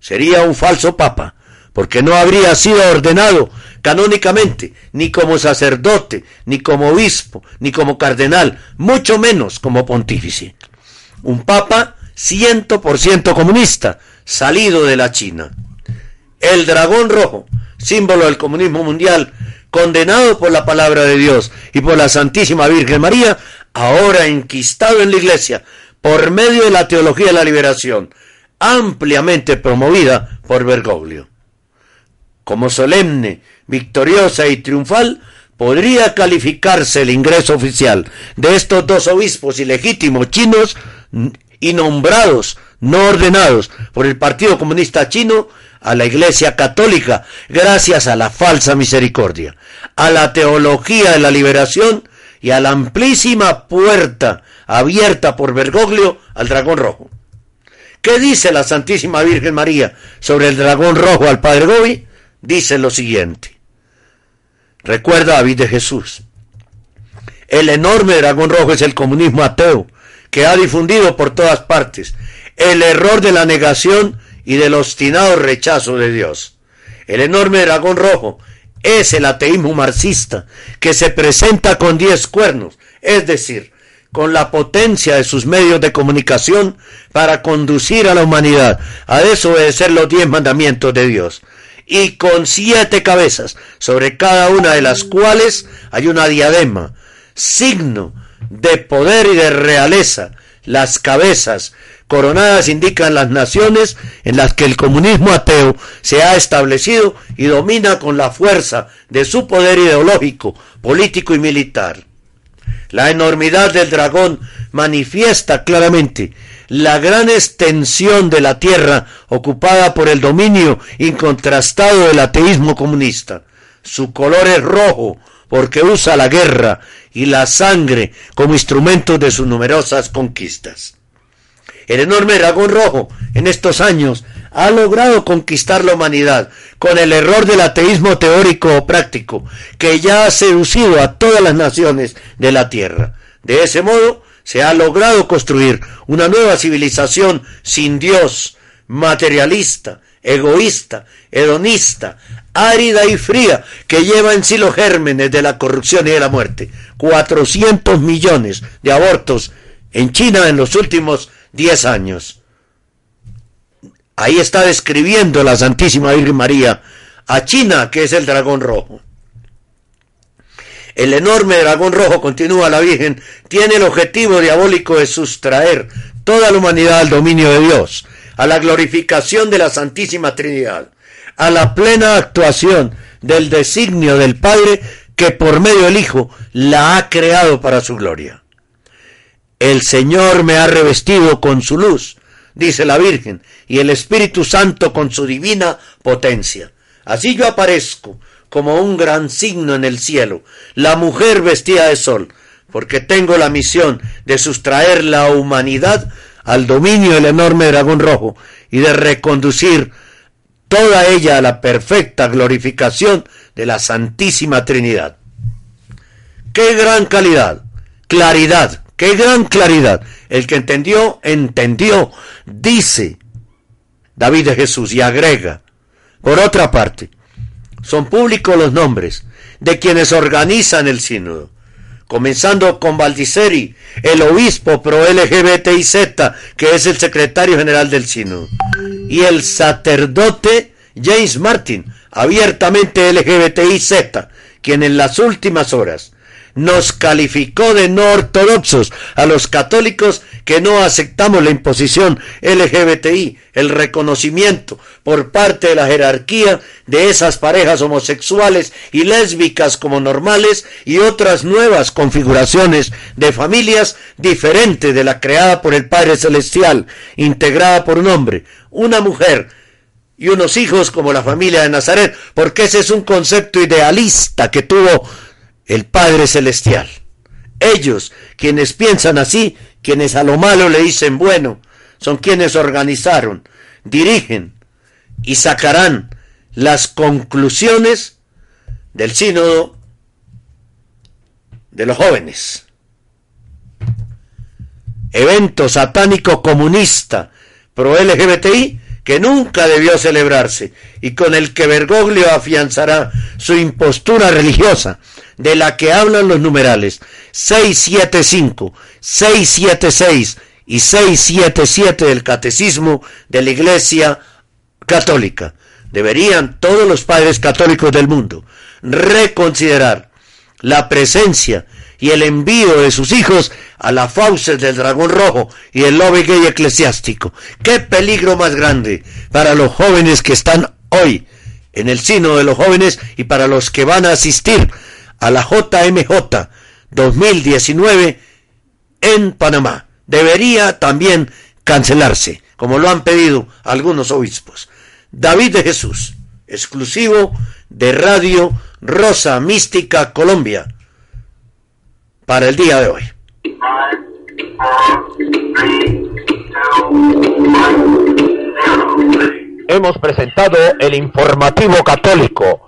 Sería un falso papa, porque no habría sido ordenado canónicamente, ni como sacerdote, ni como obispo, ni como cardenal, mucho menos como pontífice. Un papa ciento por ciento comunista, salido de la China. El dragón rojo, símbolo del comunismo mundial, condenado por la palabra de Dios y por la Santísima Virgen María, ahora enquistado en la Iglesia por medio de la teología de la liberación, ampliamente promovida por Bergoglio. Como solemne, victoriosa y triunfal, podría calificarse el ingreso oficial de estos dos obispos ilegítimos chinos y nombrados, no ordenados por el Partido Comunista Chino a la Iglesia Católica gracias a la falsa misericordia, a la teología de la liberación y a la amplísima puerta abierta por Bergoglio al dragón rojo. ¿Qué dice la Santísima Virgen María sobre el dragón rojo al Padre Gobi? dice lo siguiente. Recuerda a David de Jesús. El enorme dragón rojo es el comunismo ateo, que ha difundido por todas partes el error de la negación y del obstinado rechazo de Dios. El enorme dragón rojo es el ateísmo marxista, que se presenta con diez cuernos, es decir, con la potencia de sus medios de comunicación para conducir a la humanidad a desobedecer los diez mandamientos de Dios y con siete cabezas, sobre cada una de las cuales hay una diadema, signo de poder y de realeza. Las cabezas coronadas indican las naciones en las que el comunismo ateo se ha establecido y domina con la fuerza de su poder ideológico, político y militar. La enormidad del dragón manifiesta claramente la gran extensión de la tierra ocupada por el dominio incontrastado del ateísmo comunista. Su color es rojo porque usa la guerra y la sangre como instrumentos de sus numerosas conquistas. El enorme dragón rojo en estos años ha logrado conquistar la humanidad con el error del ateísmo teórico o práctico que ya ha seducido a todas las naciones de la Tierra. De ese modo se ha logrado construir una nueva civilización sin Dios, materialista, egoísta, hedonista, árida y fría, que lleva en sí los gérmenes de la corrupción y de la muerte. 400 millones de abortos en China en los últimos 10 años. Ahí está describiendo la Santísima Virgen María a China, que es el dragón rojo. El enorme dragón rojo, continúa la Virgen, tiene el objetivo diabólico de sustraer toda la humanidad al dominio de Dios, a la glorificación de la Santísima Trinidad, a la plena actuación del designio del Padre que por medio del Hijo la ha creado para su gloria. El Señor me ha revestido con su luz, dice la Virgen, y el Espíritu Santo con su divina potencia. Así yo aparezco como un gran signo en el cielo, la mujer vestida de sol, porque tengo la misión de sustraer la humanidad al dominio del enorme dragón rojo y de reconducir toda ella a la perfecta glorificación de la Santísima Trinidad. ¡Qué gran calidad! Claridad, qué gran claridad. El que entendió, entendió, dice David de Jesús y agrega, por otra parte, son públicos los nombres de quienes organizan el sínodo, comenzando con Valdiceri, el obispo pro LGBTIZ, que es el secretario general del sínodo, y el sacerdote James Martin, abiertamente LGBTIZ, quien en las últimas horas nos calificó de no ortodoxos a los católicos que no aceptamos la imposición LGBTI, el reconocimiento por parte de la jerarquía de esas parejas homosexuales y lésbicas como normales y otras nuevas configuraciones de familias diferentes de la creada por el Padre Celestial, integrada por un hombre, una mujer, y unos hijos como la familia de Nazaret, porque ese es un concepto idealista que tuvo el Padre Celestial. Ellos, quienes piensan así, quienes a lo malo le dicen bueno, son quienes organizaron, dirigen y sacarán las conclusiones del sínodo de los jóvenes. Evento satánico comunista pro LGBTI que nunca debió celebrarse y con el que Bergoglio afianzará su impostura religiosa de la que hablan los numerales 675, 676 y 677 del Catecismo de la Iglesia Católica. Deberían todos los padres católicos del mundo reconsiderar la presencia y el envío de sus hijos a la fauces del dragón rojo y el lobe gay eclesiástico. ¡Qué peligro más grande para los jóvenes que están hoy en el sino de los jóvenes y para los que van a asistir a la JMJ 2019 en Panamá. Debería también cancelarse, como lo han pedido algunos obispos. David de Jesús, exclusivo de Radio Rosa Mística Colombia, para el día de hoy. Hemos presentado el informativo católico